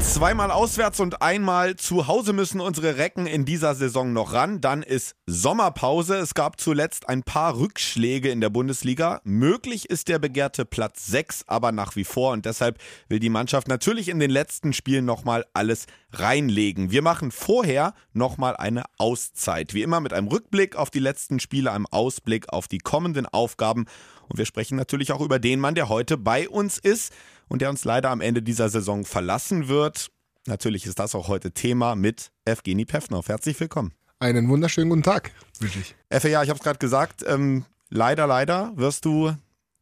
Zweimal auswärts und einmal zu Hause müssen unsere Recken in dieser Saison noch ran. Dann ist Sommerpause. Es gab zuletzt ein paar Rückschläge in der Bundesliga. Möglich ist der begehrte Platz 6 aber nach wie vor und deshalb will die Mannschaft natürlich in den letzten Spielen nochmal alles reinlegen. Wir machen vorher nochmal eine Auszeit. Wie immer mit einem Rückblick auf die letzten Spiele, einem Ausblick auf die kommenden Aufgaben und wir sprechen natürlich auch über den Mann, der heute bei uns ist und der uns leider am Ende dieser Saison verlassen wird. Natürlich ist das auch heute Thema mit Evgeny Pevnov. Herzlich willkommen. Einen wunderschönen guten Tag, wirklich. Effe, ja, ich habe es gerade gesagt. Ähm, leider, leider wirst du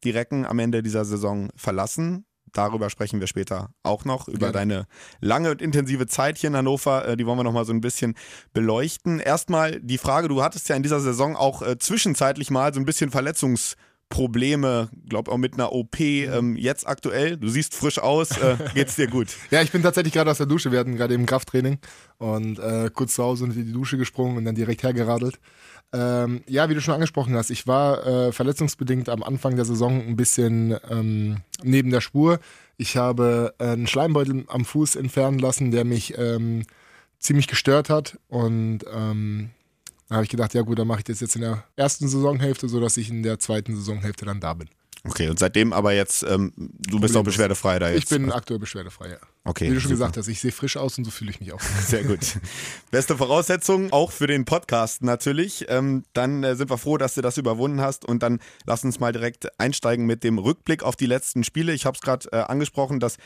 die Recken am Ende dieser Saison verlassen. Darüber sprechen wir später auch noch, über Gerne. deine lange und intensive Zeit hier in Hannover. Äh, die wollen wir noch mal so ein bisschen beleuchten. Erstmal die Frage, du hattest ja in dieser Saison auch äh, zwischenzeitlich mal so ein bisschen Verletzungs- Probleme, glaube auch mit einer OP ähm, jetzt aktuell. Du siehst frisch aus, äh, geht's dir gut? ja, ich bin tatsächlich gerade aus der Dusche. Wir hatten gerade eben Krafttraining und äh, kurz zu Hause in die Dusche gesprungen und dann direkt hergeradelt. Ähm, ja, wie du schon angesprochen hast, ich war äh, verletzungsbedingt am Anfang der Saison ein bisschen ähm, neben der Spur. Ich habe einen Schleimbeutel am Fuß entfernen lassen, der mich ähm, ziemlich gestört hat und ähm, da habe ich gedacht, ja gut, dann mache ich das jetzt in der ersten Saisonhälfte, sodass ich in der zweiten Saisonhälfte dann da bin. Okay, und seitdem aber jetzt, ähm, du bist auch beschwerdefrei da jetzt? Ich bin aktuell beschwerdefrei, ja. Okay. Wie du schon super. gesagt hast, ich sehe frisch aus und so fühle ich mich auch. Sehr gut. Beste Voraussetzung, auch für den Podcast natürlich. Ähm, dann äh, sind wir froh, dass du das überwunden hast und dann lass uns mal direkt einsteigen mit dem Rückblick auf die letzten Spiele. Ich habe es gerade äh, angesprochen, dass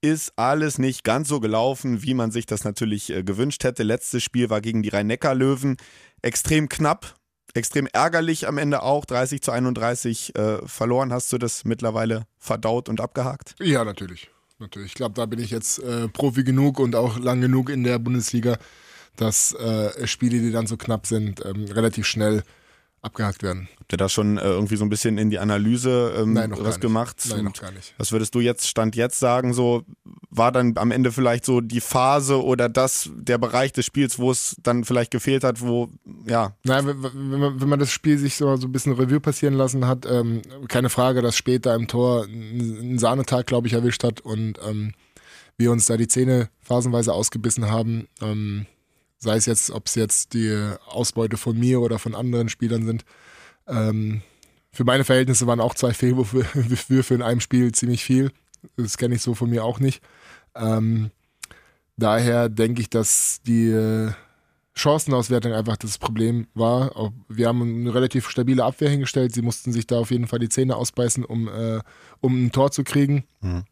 ist alles nicht ganz so gelaufen, wie man sich das natürlich äh, gewünscht hätte. Letztes Spiel war gegen die Rhein-Neckar-Löwen. Extrem knapp, extrem ärgerlich am Ende auch. 30 zu 31 äh, verloren. Hast du das mittlerweile verdaut und abgehakt? Ja, natürlich. natürlich. Ich glaube, da bin ich jetzt äh, Profi genug und auch lang genug in der Bundesliga, dass äh, Spiele, die dann so knapp sind, ähm, relativ schnell abgehakt werden. Habt ihr da schon äh, irgendwie so ein bisschen in die Analyse ähm, Nein, was gemacht? Nein, noch gar nicht. Was würdest du jetzt, Stand jetzt sagen, so war dann am Ende vielleicht so die Phase oder das, der Bereich des Spiels, wo es dann vielleicht gefehlt hat, wo, ja. Nein, wenn man, wenn man das Spiel sich so, so ein bisschen Revue passieren lassen hat, ähm, keine Frage, dass später im Tor einen Sahnetag, glaube ich, erwischt hat und ähm, wir uns da die Zähne phasenweise ausgebissen haben. Ähm, sei es jetzt, ob es jetzt die Ausbeute von mir oder von anderen Spielern sind. Ähm, für meine Verhältnisse waren auch zwei Fehlwürfe in einem Spiel ziemlich viel. Das kenne ich so von mir auch nicht. Ähm, daher denke ich, dass die Chancenauswertung einfach das Problem war. Wir haben eine relativ stabile Abwehr hingestellt. Sie mussten sich da auf jeden Fall die Zähne ausbeißen, um, äh, um ein Tor zu kriegen. Mhm.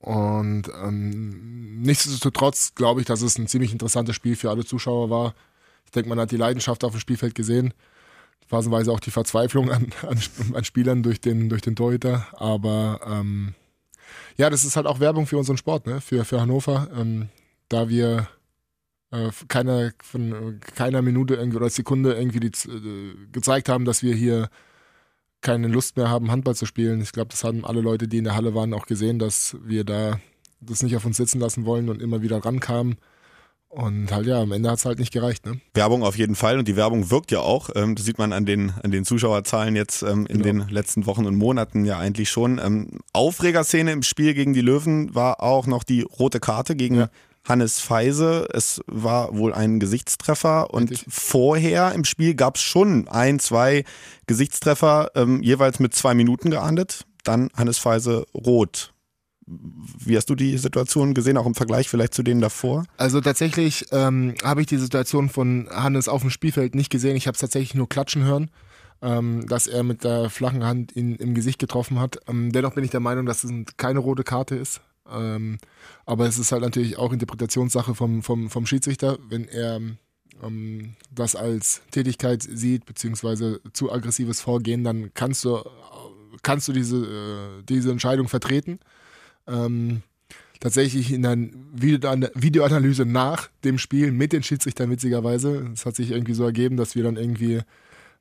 Und ähm, nichtsdestotrotz glaube ich, dass es ein ziemlich interessantes Spiel für alle Zuschauer war. Ich denke, man hat die Leidenschaft auf dem Spielfeld gesehen. Phasenweise auch die Verzweiflung an, an, an Spielern durch den, durch den Torhüter. Aber ähm, ja, das ist halt auch Werbung für unseren Sport, ne? für, für Hannover. Ähm, da wir äh, keiner, von keiner Minute irgendwie oder Sekunde irgendwie die, äh, gezeigt haben, dass wir hier keine Lust mehr haben, Handball zu spielen. Ich glaube, das haben alle Leute, die in der Halle waren, auch gesehen, dass wir da das nicht auf uns sitzen lassen wollen und immer wieder rankamen. Und halt ja, am Ende hat es halt nicht gereicht. Ne? Werbung auf jeden Fall und die Werbung wirkt ja auch. Ähm, das sieht man an den, an den Zuschauerzahlen jetzt ähm, in genau. den letzten Wochen und Monaten ja eigentlich schon. Ähm, Aufregerszene im Spiel gegen die Löwen war auch noch die rote Karte gegen ja. Hannes Feise. Es war wohl ein Gesichtstreffer und Richtig. vorher im Spiel gab es schon ein, zwei Gesichtstreffer, ähm, jeweils mit zwei Minuten geahndet. Dann Hannes Feise rot. Wie hast du die Situation gesehen, auch im Vergleich vielleicht zu denen davor? Also tatsächlich ähm, habe ich die Situation von Hannes auf dem Spielfeld nicht gesehen. Ich habe es tatsächlich nur klatschen hören, ähm, dass er mit der flachen Hand ihn im Gesicht getroffen hat. Ähm, dennoch bin ich der Meinung, dass es keine rote Karte ist. Ähm, aber es ist halt natürlich auch Interpretationssache vom, vom, vom Schiedsrichter, wenn er ähm, das als Tätigkeit sieht, beziehungsweise zu aggressives Vorgehen, dann kannst du, kannst du diese, äh, diese Entscheidung vertreten. Ähm, tatsächlich in der Videoanalyse nach dem Spiel mit den Schiedsrichtern witzigerweise. Es hat sich irgendwie so ergeben, dass wir dann irgendwie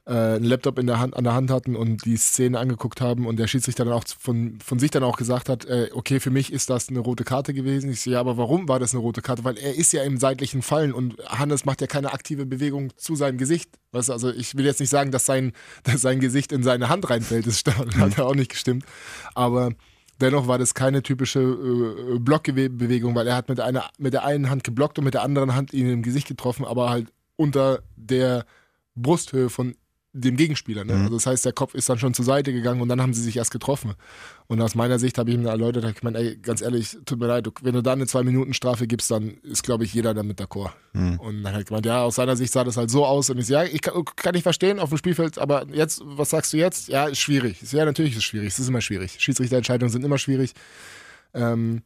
äh, einen Laptop in der Hand, an der Hand hatten und die Szene angeguckt haben und der Schiedsrichter dann auch von, von sich dann auch gesagt hat, äh, okay, für mich ist das eine rote Karte gewesen. Ich so, ja, aber warum war das eine rote Karte? Weil er ist ja im seitlichen Fallen und Hannes macht ja keine aktive Bewegung zu seinem Gesicht. Weißt du, also ich will jetzt nicht sagen, dass sein, dass sein Gesicht in seine Hand reinfällt, das hat ja auch nicht gestimmt. Aber Dennoch war das keine typische äh, Blockbewegung, weil er hat mit, einer, mit der einen Hand geblockt und mit der anderen Hand ihn im Gesicht getroffen, aber halt unter der Brusthöhe von dem Gegenspieler. Ne? Mhm. Also das heißt, der Kopf ist dann schon zur Seite gegangen und dann haben sie sich erst getroffen. Und aus meiner Sicht habe ich ihm erläutert, ich meine, ey, ganz ehrlich, tut mir leid, wenn du da eine Zwei-Minuten-Strafe gibst, dann ist, glaube ich, jeder damit d'accord. Mhm. Und dann hat er gemeint, ja, aus seiner Sicht sah das halt so aus. Und ich so, ja, ich kann, kann ich verstehen auf dem Spielfeld, aber jetzt, was sagst du jetzt? Ja, ist schwierig. Ja, natürlich ist es schwierig. Es ist immer schwierig. Schiedsrichterentscheidungen sind immer schwierig. Ähm,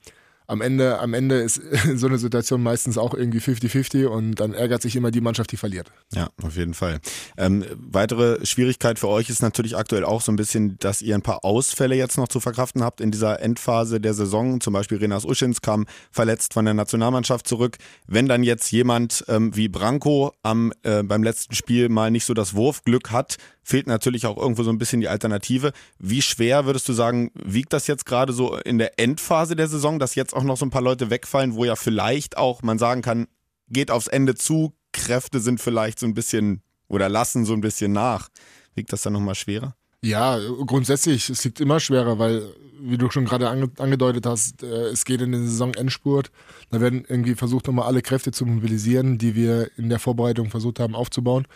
am Ende, am Ende ist so eine Situation meistens auch irgendwie 50-50 und dann ärgert sich immer die Mannschaft, die verliert. Ja, auf jeden Fall. Ähm, weitere Schwierigkeit für euch ist natürlich aktuell auch so ein bisschen, dass ihr ein paar Ausfälle jetzt noch zu verkraften habt in dieser Endphase der Saison. Zum Beispiel Renas Uschins kam verletzt von der Nationalmannschaft zurück. Wenn dann jetzt jemand ähm, wie Branko am, äh, beim letzten Spiel mal nicht so das Wurfglück hat, fehlt natürlich auch irgendwo so ein bisschen die Alternative. Wie schwer würdest du sagen, wiegt das jetzt gerade so in der Endphase der Saison, dass jetzt auch noch so ein paar Leute wegfallen, wo ja vielleicht auch man sagen kann, geht aufs Ende zu, Kräfte sind vielleicht so ein bisschen oder lassen so ein bisschen nach. Wiegt das dann nochmal schwerer? Ja, grundsätzlich, es liegt immer schwerer, weil, wie du schon gerade ange angedeutet hast, äh, es geht in den Saisonendspurt. Da werden irgendwie versucht, nochmal alle Kräfte zu mobilisieren, die wir in der Vorbereitung versucht haben aufzubauen.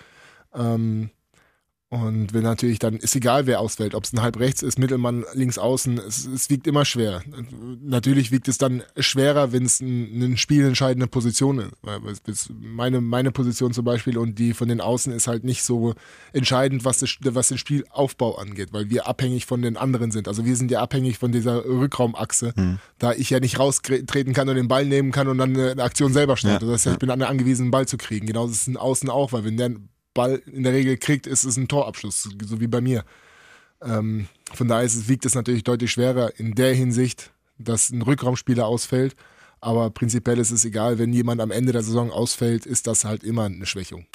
Ähm, und wenn natürlich dann, ist egal, wer ausfällt, ob es ein halb rechts ist, Mittelmann links außen, es, es wiegt immer schwer. Natürlich wiegt es dann schwerer, wenn es ein, eine spielentscheidende Position ist. Meine, meine Position zum Beispiel und die von den Außen ist halt nicht so entscheidend, was, das, was den Spielaufbau angeht, weil wir abhängig von den anderen sind. Also wir sind ja abhängig von dieser Rückraumachse, hm. da ich ja nicht raustreten kann und den Ball nehmen kann und dann eine Aktion selber starte. Ja. Das heißt, ich bin angewiesen, einen Ball zu kriegen. Genauso ist es in Außen auch, weil wenn der Ball in der Regel kriegt, ist es ein Torabschluss, so wie bei mir. Ähm, von daher es, wiegt es natürlich deutlich schwerer in der Hinsicht, dass ein Rückraumspieler ausfällt aber prinzipiell ist es egal, wenn jemand am Ende der Saison ausfällt, ist das halt immer eine Schwächung.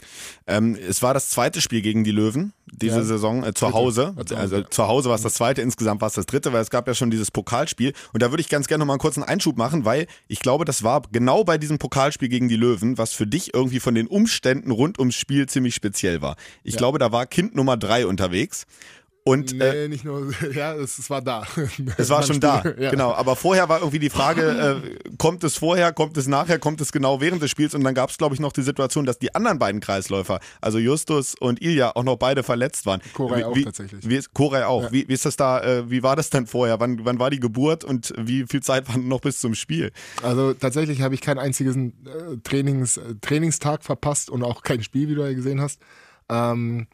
Ähm, es war das zweite Spiel gegen die Löwen diese ja. Saison äh, zu Hause. Also zu Hause war es das zweite, insgesamt war es das dritte, weil es gab ja schon dieses Pokalspiel. Und da würde ich ganz gerne nochmal einen kurzen Einschub machen, weil ich glaube, das war genau bei diesem Pokalspiel gegen die Löwen, was für dich irgendwie von den Umständen rund ums Spiel ziemlich speziell war. Ich ja. glaube, da war Kind Nummer drei unterwegs. Und, nee, äh, nicht nur, ja, es, es war da. Es war schon da, ja. genau. Aber vorher war irgendwie die Frage, äh, kommt es vorher, kommt es nachher, kommt es genau während des Spiels? Und dann gab es, glaube ich, noch die Situation, dass die anderen beiden Kreisläufer, also Justus und Ilja, auch noch beide verletzt waren. Koray auch tatsächlich. Wie, Koray auch. Ja. Wie, wie, ist das da, äh, wie war das denn vorher? Wann, wann war die Geburt und wie viel Zeit war noch bis zum Spiel? Also tatsächlich habe ich keinen einzigen äh, Trainings, äh, Trainingstag verpasst und auch kein Spiel, wie du ja gesehen hast. Ähm,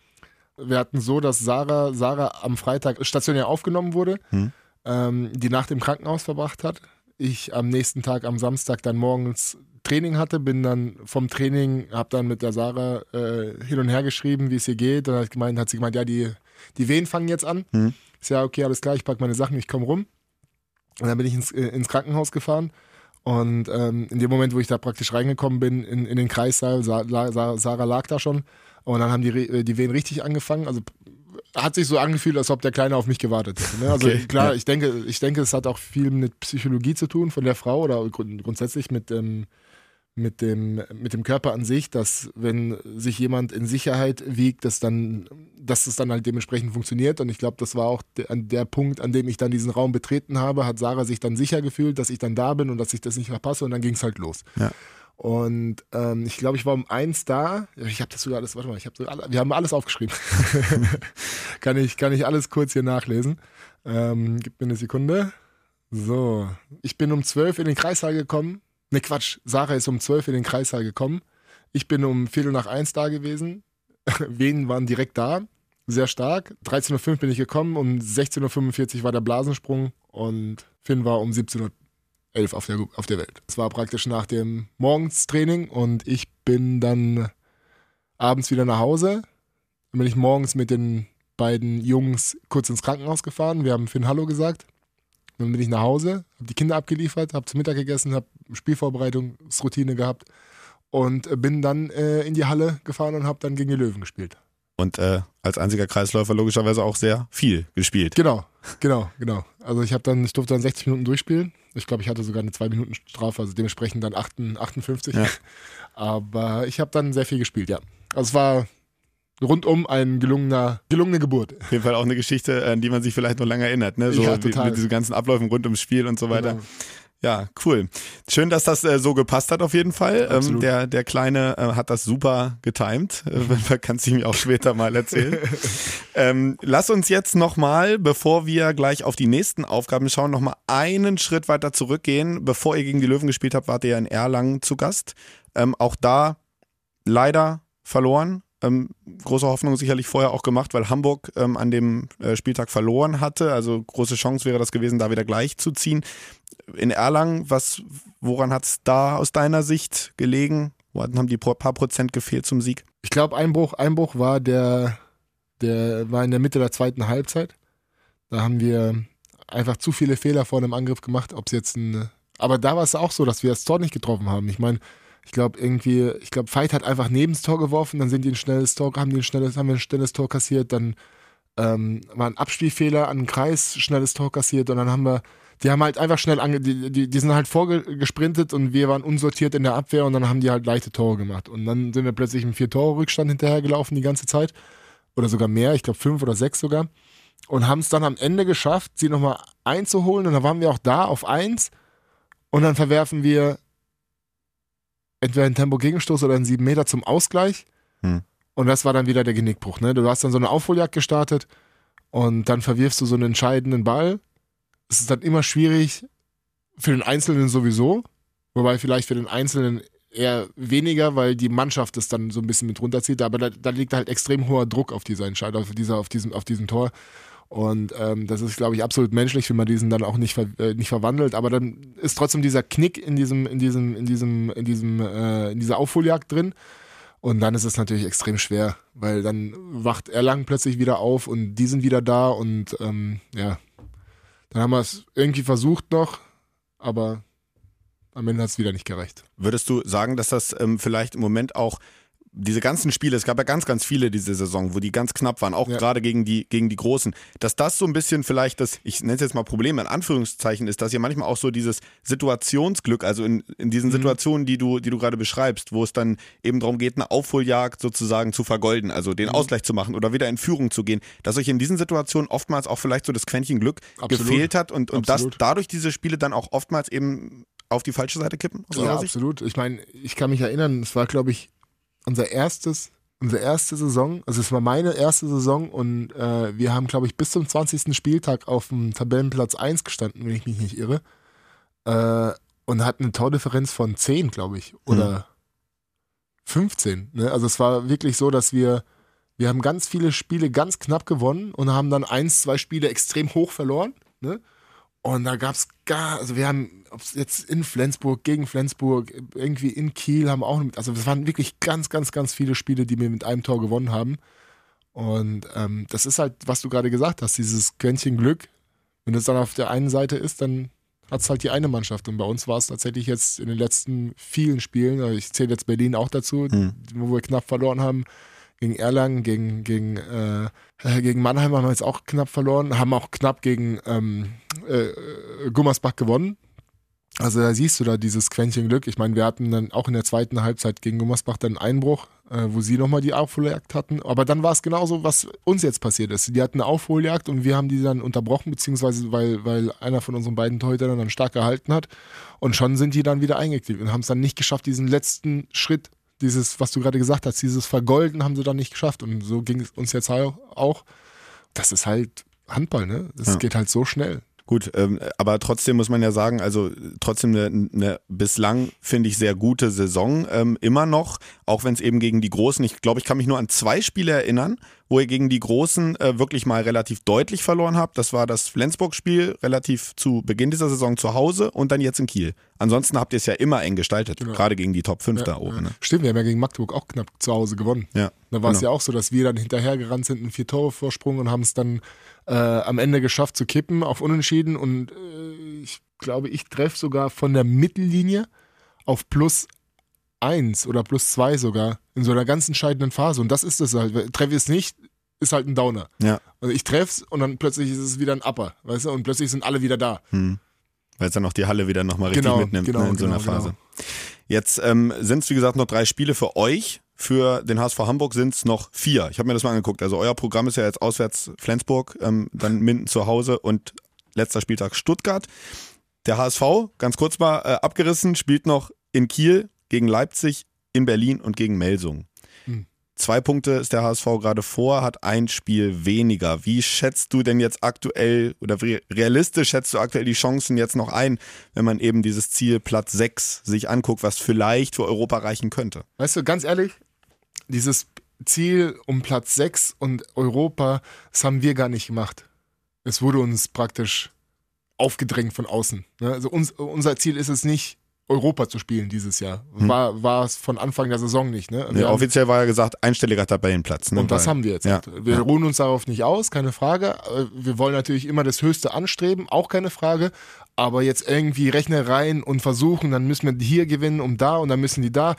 wir hatten so, dass Sarah, Sarah am Freitag stationär aufgenommen wurde, hm. ähm, die Nacht im Krankenhaus verbracht hat. Ich am nächsten Tag, am Samstag, dann morgens Training hatte, bin dann vom Training, habe dann mit der Sarah äh, hin und her geschrieben, wie es ihr geht. Dann hat, gemeint, hat sie gemeint, ja, die, die Wehen fangen jetzt an. Hm. Ich sage, okay, alles klar, ich packe meine Sachen, ich komme rum. Und dann bin ich ins, äh, ins Krankenhaus gefahren. Und ähm, in dem Moment, wo ich da praktisch reingekommen bin in, in den Kreissaal, Sarah, Sarah lag da schon. Und dann haben die, äh, die Wehen richtig angefangen. Also hat sich so angefühlt, als ob der Kleine auf mich gewartet hätte. Ne? Also okay, klar, ja. ich denke, ich denke, es hat auch viel mit Psychologie zu tun von der Frau oder grundsätzlich mit dem, mit dem, mit dem Körper an sich, dass wenn sich jemand in Sicherheit wiegt, dass dann, dass es dann halt dementsprechend funktioniert. Und ich glaube, das war auch der, der Punkt, an dem ich dann diesen Raum betreten habe, hat Sarah sich dann sicher gefühlt, dass ich dann da bin und dass ich das nicht verpasse und dann ging es halt los. Ja. Und ähm, ich glaube, ich war um eins da. Ich habe das sogar alles, warte mal, ich hab sogar alle, wir haben alles aufgeschrieben. kann, ich, kann ich alles kurz hier nachlesen. Ähm, gib mir eine Sekunde. So, ich bin um zwölf in den Kreissaal gekommen. Ne, Quatsch, Sarah ist um zwölf in den Kreissaal gekommen. Ich bin um Viertel nach eins da gewesen. Wen waren direkt da? Sehr stark. 13.05 Uhr bin ich gekommen, um 16.45 Uhr war der Blasensprung und Finn war um 17 Uhr elf auf der, auf der Welt. Es war praktisch nach dem Morgenstraining und ich bin dann abends wieder nach Hause. Dann bin ich morgens mit den beiden Jungs kurz ins Krankenhaus gefahren. Wir haben Finn Hallo gesagt. Dann bin ich nach Hause, habe die Kinder abgeliefert, habe zum Mittag gegessen, habe Spielvorbereitungsroutine gehabt und bin dann äh, in die Halle gefahren und habe dann gegen die Löwen gespielt. Und äh, als einziger Kreisläufer logischerweise auch sehr viel gespielt. Genau, genau, genau. Also ich habe dann, ich durfte dann 60 Minuten durchspielen. Ich glaube, ich hatte sogar eine 2 Minuten Strafe, also dementsprechend dann 58. Ja. Aber ich habe dann sehr viel gespielt, ja. Also es war rundum ein gelungener, gelungene Geburt. Auf jeden Fall auch eine Geschichte, an die man sich vielleicht noch lange erinnert, ne? So ja, total. mit diesen ganzen Abläufen rund ums Spiel und so weiter. Genau. Ja, cool. Schön, dass das äh, so gepasst hat auf jeden Fall. Ähm, der, der Kleine äh, hat das super getimt. Äh, kannst du mir auch später mal erzählen. ähm, lass uns jetzt nochmal, bevor wir gleich auf die nächsten Aufgaben schauen, nochmal einen Schritt weiter zurückgehen. Bevor ihr gegen die Löwen gespielt habt, wart ihr ja in Erlangen zu Gast. Ähm, auch da leider verloren. Ähm, große Hoffnung sicherlich vorher auch gemacht, weil Hamburg ähm, an dem äh, Spieltag verloren hatte. Also große Chance wäre das gewesen, da wieder gleich zu ziehen. In Erlangen, was, woran hat es da aus deiner Sicht gelegen? Wo haben die paar Prozent gefehlt zum Sieg? Ich glaube, Einbruch, Einbruch war der, der war in der Mitte der zweiten Halbzeit. Da haben wir einfach zu viele Fehler vor dem Angriff gemacht. Ob es jetzt ein, aber da war es auch so, dass wir das Tor nicht getroffen haben. Ich meine, ich glaube irgendwie, ich glaube, Veit hat einfach neben das Tor geworfen, dann sind die ein schnelles Tor, haben die ein schnelles, haben wir ein schnelles Tor kassiert, dann ähm, war ein Abspielfehler an den Kreis, schnelles Tor kassiert und dann haben wir, die haben halt einfach schnell ange, die, die, die sind halt vorgesprintet und wir waren unsortiert in der Abwehr und dann haben die halt leichte Tore gemacht. Und dann sind wir plötzlich im Vier-Tore-Rückstand hinterhergelaufen die ganze Zeit. Oder sogar mehr, ich glaube fünf oder sechs sogar. Und haben es dann am Ende geschafft, sie nochmal einzuholen. Und dann waren wir auch da auf eins. Und dann verwerfen wir entweder ein Tempo-Gegenstoß oder ein 7 Meter zum Ausgleich. Hm. Und das war dann wieder der Genickbruch. Ne? Du hast dann so eine Aufholjagd gestartet und dann verwirfst du so einen entscheidenden Ball. Es ist dann immer schwierig für den Einzelnen sowieso, wobei vielleicht für den Einzelnen eher weniger, weil die Mannschaft es dann so ein bisschen mit runterzieht. Aber da, da liegt halt extrem hoher Druck auf dieser Entscheidung, auf, dieser, auf, diesem, auf diesem Tor. Und ähm, das ist, glaube ich, absolut menschlich, wenn man diesen dann auch nicht, ver äh, nicht verwandelt. Aber dann ist trotzdem dieser Knick in diesem, in diesem, in diesem, in diesem, äh, in dieser Aufholjagd drin. Und dann ist es natürlich extrem schwer, weil dann wacht Erlangen plötzlich wieder auf und die sind wieder da und ähm, ja, dann haben wir es irgendwie versucht noch, aber am Ende hat es wieder nicht gereicht. Würdest du sagen, dass das ähm, vielleicht im Moment auch diese ganzen Spiele, es gab ja ganz, ganz viele diese Saison, wo die ganz knapp waren, auch ja. gerade gegen die, gegen die Großen, dass das so ein bisschen vielleicht das, ich nenne es jetzt mal Problem in Anführungszeichen ist, dass ja manchmal auch so dieses Situationsglück, also in, in diesen mhm. Situationen, die du, die du gerade beschreibst, wo es dann eben darum geht, eine Aufholjagd sozusagen zu vergolden, also den mhm. Ausgleich zu machen oder wieder in Führung zu gehen, dass euch in diesen Situationen oftmals auch vielleicht so das Quäntchen Glück absolut. gefehlt hat und, und dass dadurch diese Spiele dann auch oftmals eben auf die falsche Seite kippen? Ja, absolut. Ich meine, ich kann mich erinnern, es war, glaube ich, unser erstes, unsere erste Saison, also es war meine erste Saison und äh, wir haben, glaube ich, bis zum 20. Spieltag auf dem Tabellenplatz 1 gestanden, wenn ich mich nicht irre. Äh, und hatten eine Tordifferenz von 10, glaube ich, oder mhm. 15. Ne? Also es war wirklich so, dass wir, wir haben ganz viele Spiele ganz knapp gewonnen und haben dann eins, zwei Spiele extrem hoch verloren. Ne? Und da gab es gar, also wir haben, ob es jetzt in Flensburg, gegen Flensburg, irgendwie in Kiel haben auch, also es waren wirklich ganz, ganz, ganz viele Spiele, die wir mit einem Tor gewonnen haben. Und ähm, das ist halt, was du gerade gesagt hast, dieses Quäntchen Glück. Wenn es dann auf der einen Seite ist, dann hat es halt die eine Mannschaft. Und bei uns war es tatsächlich jetzt in den letzten vielen Spielen, also ich zähle jetzt Berlin auch dazu, mhm. wo wir knapp verloren haben, gegen Erlangen, gegen, gegen, äh, äh, gegen Mannheim haben wir jetzt auch knapp verloren, haben auch knapp gegen ähm, äh, Gummersbach gewonnen. Also da siehst du da dieses Quäntchen Glück. Ich meine, wir hatten dann auch in der zweiten Halbzeit gegen Gummersbach dann einen Einbruch, äh, wo sie nochmal die Aufholjagd hatten. Aber dann war es genauso, was uns jetzt passiert ist. Die hatten eine Aufholjagd und wir haben die dann unterbrochen, beziehungsweise weil, weil einer von unseren beiden Torhütern dann stark gehalten hat. Und schon sind die dann wieder eingeklebt und haben es dann nicht geschafft, diesen letzten Schritt dieses, was du gerade gesagt hast, dieses Vergolden haben sie dann nicht geschafft. Und so ging es uns jetzt auch. Das ist halt Handball, ne? Das ja. geht halt so schnell. Gut, ähm, aber trotzdem muss man ja sagen, also trotzdem eine, eine bislang, finde ich, sehr gute Saison ähm, immer noch, auch wenn es eben gegen die Großen, ich glaube, ich kann mich nur an zwei Spiele erinnern, wo ihr gegen die Großen äh, wirklich mal relativ deutlich verloren habt. Das war das Flensburg-Spiel relativ zu Beginn dieser Saison zu Hause und dann jetzt in Kiel. Ansonsten habt ihr es ja immer eng gestaltet, genau. gerade gegen die Top 5 ja, da oben. Ne? Stimmt, wir haben ja gegen Magdeburg auch knapp zu Hause gewonnen. Ja, da war es genau. ja auch so, dass wir dann hinterhergerannt sind, einen Vier-Tore-Vorsprung und haben es dann äh, am Ende geschafft zu kippen auf Unentschieden. Und äh, ich glaube, ich treffe sogar von der Mittellinie auf plus eins oder plus zwei sogar In so einer ganz entscheidenden Phase. Und das ist es halt. Treffe ich es nicht, ist halt ein Downer. Ja. Also ich treff's und dann plötzlich ist es wieder ein Upper, weißt du? Und plötzlich sind alle wieder da. Hm. Weil es dann auch die Halle wieder nochmal richtig Genau, mitnimmt genau, ne, in so einer genau, Phase. genau. Jetzt ähm, sind es, wie gesagt, noch drei Spiele für euch. Für den HSV Hamburg sind es noch vier. Ich habe mir das mal angeguckt. Also euer Programm ist ja jetzt auswärts Flensburg, ähm, dann Minden zu Hause und letzter Spieltag Stuttgart. Der HSV, ganz kurz mal äh, abgerissen, spielt noch in Kiel gegen Leipzig, in Berlin und gegen Melsung. Hm. Zwei Punkte ist der HSV gerade vor, hat ein Spiel weniger. Wie schätzt du denn jetzt aktuell oder realistisch schätzt du aktuell die Chancen jetzt noch ein, wenn man eben dieses Ziel Platz 6 sich anguckt, was vielleicht für Europa reichen könnte? Weißt du, ganz ehrlich, dieses Ziel um Platz 6 und Europa, das haben wir gar nicht gemacht. Es wurde uns praktisch aufgedrängt von außen. Ne? Also uns, unser Ziel ist es nicht, Europa zu spielen dieses Jahr. War, war es von Anfang der Saison nicht. Ne? Ja, offiziell war ja gesagt, einstelliger Tabellenplatz. Ne? und das haben wir jetzt. Ja. Wir Ja. ruhen uns darauf nicht aus, keine Frage. Äh, Wir wollen natürlich immer das Höchste anstreben, auch keine Frage. Aber jetzt irgendwie Rechnereien und versuchen, dann müssen wir hier gewinnen und da und dann müssen die da.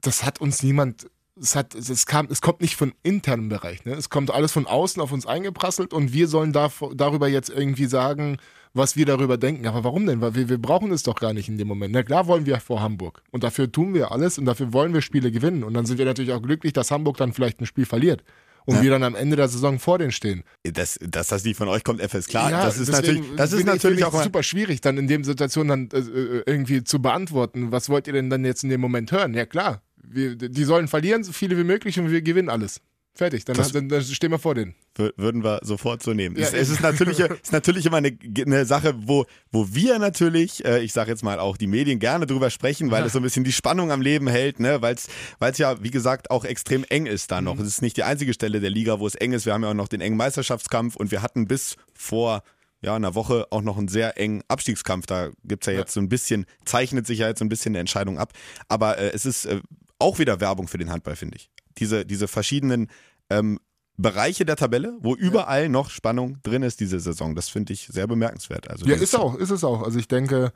Das hat uns niemand. Es, hat, es, kam, es kommt nicht von internem Bereich. Ne? Es kommt alles von außen auf uns eingeprasselt und wir sollen da, darüber jetzt irgendwie sagen, was wir darüber denken. Aber warum denn? Weil wir, wir brauchen es doch gar nicht in dem Moment. Na klar wollen wir vor Hamburg. Und dafür tun wir alles und dafür wollen wir Spiele gewinnen. Und dann sind wir natürlich auch glücklich, dass Hamburg dann vielleicht ein Spiel verliert. Und Ja. wir dann am Ende der Saison vor denen stehen. Das, dass das nicht von euch kommt, FS klar. Ja, das ist natürlich, das ist natürlich auch super schwierig, dann in dem Situation dann äh, äh, irgendwie zu beantworten. Was wollt ihr denn dann jetzt in dem Moment hören? Ja klar, wir, die sollen verlieren, so viele wie möglich und wir gewinnen alles. Fertig, dann, dann, dann stehen wir vor denen. Wür- würden wir sofort so nehmen. Ja, es, es ist natürlich, ist natürlich immer eine, eine Sache, wo, wo wir natürlich, äh, ich sage jetzt mal auch die Medien gerne drüber sprechen, weil es so ein bisschen die Spannung am Leben hält, ne? weil es ja, wie gesagt, auch extrem eng ist da Mhm. noch. Es ist nicht die einzige Stelle der Liga, wo es eng ist. Wir haben ja auch noch den engen Meisterschaftskampf und wir hatten bis vor ja, einer Woche auch noch einen sehr engen Abstiegskampf. Da gibt es ja jetzt so ein bisschen, zeichnet sich ja jetzt so ein bisschen eine Entscheidung ab. Aber äh, es ist äh, auch wieder Werbung für den Handball, finde ich. Diese, diese verschiedenen ähm, Bereiche der Tabelle, wo überall noch Spannung drin ist diese Saison. Das finde ich sehr bemerkenswert. Also Ja, ist auch, ist es auch. Also ich denke,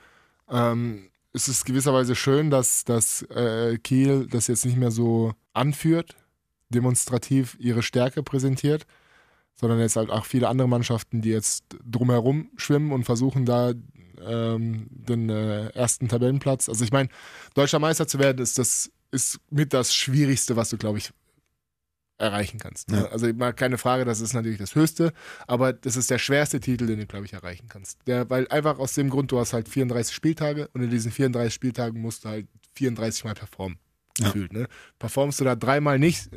ähm, es ist gewisserweise schön, dass, dass äh, Kiel das jetzt nicht mehr so anführt, demonstrativ ihre Stärke präsentiert, sondern jetzt halt auch viele andere Mannschaften, die jetzt drumherum schwimmen und versuchen da ähm, den äh, ersten Tabellenplatz. Also ich meine, deutscher Meister zu werden, ist das ist mit das Schwierigste, was du, glaube ich, erreichen kannst. Ne? Ja. Also mal keine Frage, das ist natürlich das Höchste, aber das ist der schwerste Titel, den du, glaube ich, erreichen kannst. Der, weil einfach aus dem Grund, du hast halt 34 Spieltage und in diesen 34 Spieltagen musst du halt 34 Mal performen. Ja. Gefühlt, ne? Performst du da dreimal nicht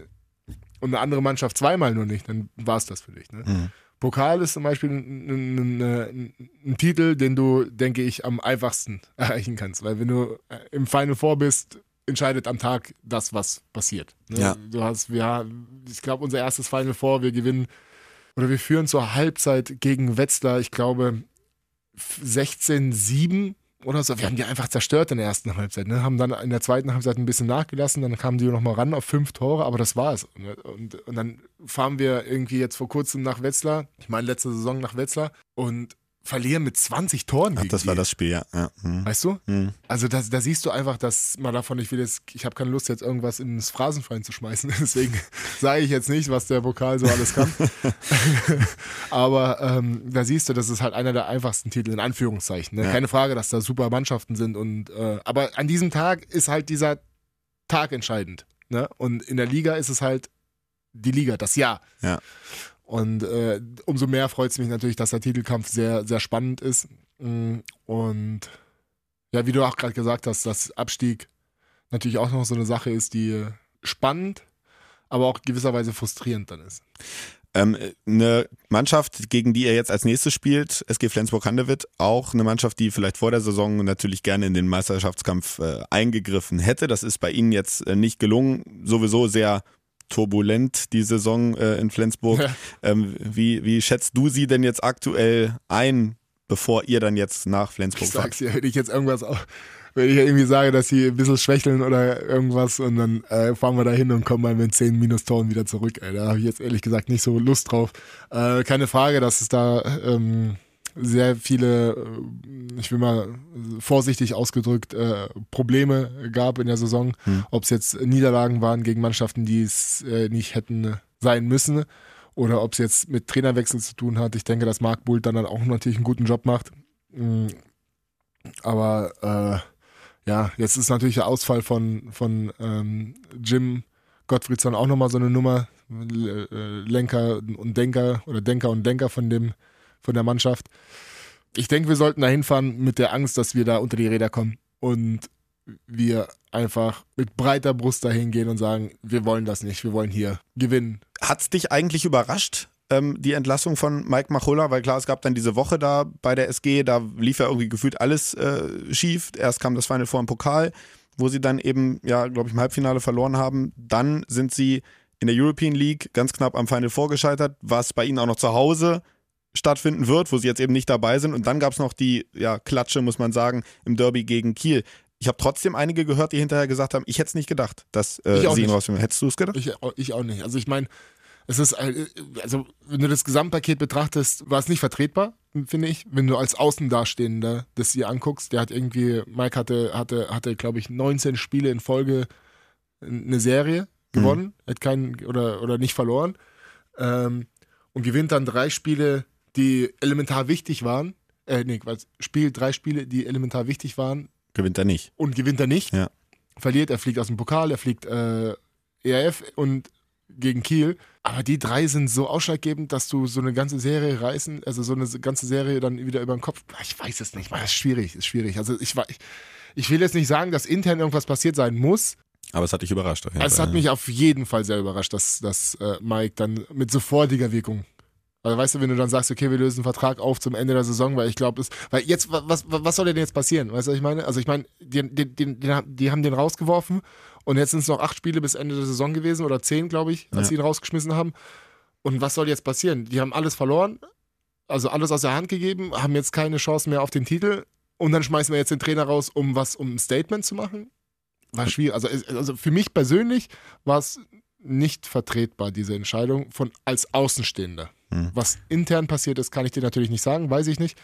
und eine andere Mannschaft zweimal nur nicht, dann war es das für dich. Ne? Mhm. Pokal ist zum Beispiel ein, ein, ein, ein Titel, den du, denke ich, am einfachsten erreichen kannst. Weil wenn du äh, im Final Four bist, entscheidet am Tag das, was passiert. Ne? Ja. Du hast, ja, ich glaube, unser erstes Final Four, wir gewinnen oder wir führen zur Halbzeit gegen Wetzlar, ich glaube 16-7 oder so. Wir haben die einfach zerstört in der ersten Halbzeit. Ne? Haben dann in der zweiten Halbzeit ein bisschen nachgelassen, dann kamen die nochmal ran auf fünf Tore, aber das war es. Und, und, und dann fahren wir irgendwie jetzt vor kurzem nach Wetzlar, ich meine letzte Saison nach Wetzlar und verlieren mit 20 Toren. Ach, das war das Spiel, ja. ja. Mhm. Weißt du? Mhm. Also da, da siehst du einfach, dass man davon nicht will, jetzt, ich habe keine Lust jetzt irgendwas ins Phrasenschwein zu schmeißen, deswegen sage ich jetzt nicht, was der Vokal so alles kann. Aber ähm, da siehst du, das ist halt einer der einfachsten Titel in Anführungszeichen. Ne? Ja. Keine Frage, dass da super Mannschaften sind und äh, aber an diesem Tag ist halt dieser Tag entscheidend. Ne? Und in der Liga ist es halt die Liga, das Jahr. Ja. Und äh, umso mehr freut es mich natürlich, dass der Titelkampf sehr, sehr spannend ist. Mm, Und ja, wie du auch gerade gesagt hast, dass Abstieg natürlich auch noch so eine Sache ist, die spannend, aber auch gewisserweise frustrierend dann ist. Ähm, eine Mannschaft, gegen die er jetzt als nächstes spielt, SG Flensburg-Handewitt, auch eine Mannschaft, die vielleicht vor der Saison natürlich gerne in den Meisterschaftskampf äh, eingegriffen hätte. Das ist bei ihnen jetzt äh, nicht gelungen. Sowieso sehr turbulent die Saison äh, in Flensburg. Ja. Ähm, wie, wie schätzt du sie denn jetzt aktuell ein, bevor ihr dann jetzt nach Flensburg Ich fahrt? sag's dir, wenn ich jetzt irgendwas auch, wenn ich irgendwie sage, dass sie ein bisschen schwächeln oder irgendwas und dann äh, fahren wir da hin und kommen mal mit 10 Minustoren wieder zurück. Ey. Da habe ich jetzt ehrlich gesagt nicht so Lust drauf. Äh, keine Frage, dass es da ähm, sehr viele, äh, ich will mal vorsichtig ausgedrückt, äh, Probleme gab in der Saison. Hm. Ob es jetzt Niederlagen waren gegen Mannschaften, die es äh, nicht hätten sein müssen oder ob es jetzt mit Trainerwechsel zu tun hat. Ich denke, dass Marc Bult dann, dann auch natürlich einen guten Job macht. Mm, aber äh, ja, jetzt ist natürlich der Ausfall von, von ähm, Jim Gottfriedsson auch nochmal so eine Nummer. Äh, Lenker und Denker oder Denker und Denker von, dem, von der Mannschaft. Ich denke, wir sollten da hinfahren mit der Angst, dass wir da unter die Räder kommen und wir einfach mit breiter Brust dahin gehen und sagen, wir wollen das nicht, wir wollen hier gewinnen. Hat es dich eigentlich überrascht, ähm, die Entlassung von Mike Machulla? Weil klar, es gab dann diese Woche da bei der SG, da lief ja irgendwie gefühlt alles äh, schief. Erst kam das Final Four im Pokal, wo sie dann eben, ja, glaube ich, im Halbfinale verloren haben. Dann sind sie in der European League ganz knapp am Final Four gescheitert, was bei ihnen auch noch zu Hause stattfinden wird, wo sie jetzt eben nicht dabei sind. Und dann gab es noch die ja, Klatsche, muss man sagen, im Derby gegen Kiel. Ich habe trotzdem einige gehört, die hinterher gesagt haben, ich hätte es nicht gedacht, dass äh, sie ihn rausfinden. Hättest du es gedacht? Ich, ich auch nicht. Also ich meine, es ist, äh, also wenn du das Gesamtpaket betrachtest, war es nicht vertretbar, finde ich, wenn du als Außendastehender das hier anguckst. Der hat irgendwie, Mike hatte, hatte, hatte glaube ich, 19 Spiele in Folge eine Serie gewonnen, mhm. hat keinen oder, oder nicht verloren ähm, und gewinnt dann drei Spiele, die elementar wichtig waren. Äh, nee, spielt drei Spiele, die elementar wichtig waren, Gewinnt er nicht. Und gewinnt er nicht. Ja. Verliert, er fliegt aus dem Pokal, er fliegt äh, ERF und gegen Kiel. Aber die drei sind so ausschlaggebend, dass du so eine ganze Serie reißen, also so eine ganze Serie dann wieder über den Kopf. Ich weiß es nicht, das ist schwierig, ist schwierig. Also ich, ich, ich will jetzt nicht sagen, dass intern irgendwas passiert sein muss. Aber es hat dich überrascht. Es hat mich auf jeden Fall sehr überrascht, dass, dass äh, Mike dann mit sofortiger Wirkung also weißt du, wenn du dann sagst, okay, wir lösen einen Vertrag auf zum Ende der Saison, weil ich glaube, es, weil jetzt, was, was soll denn jetzt passieren? Weißt du, was ich meine? Also ich meine, die, die, die, die haben den rausgeworfen und jetzt sind es noch acht Spiele bis Ende der Saison gewesen oder zehn, glaube ich, als ja. sie ihn rausgeschmissen haben. Und was soll jetzt passieren? Die haben alles verloren, also alles aus der Hand gegeben, haben jetzt keine Chance mehr auf den Titel und dann schmeißen wir jetzt den Trainer raus, um was, um ein Statement zu machen? War schwierig. Also, also für mich persönlich war es nicht vertretbar, diese Entscheidung von als Außenstehender. Hm. Was intern passiert ist, kann ich dir natürlich nicht sagen, weiß ich nicht.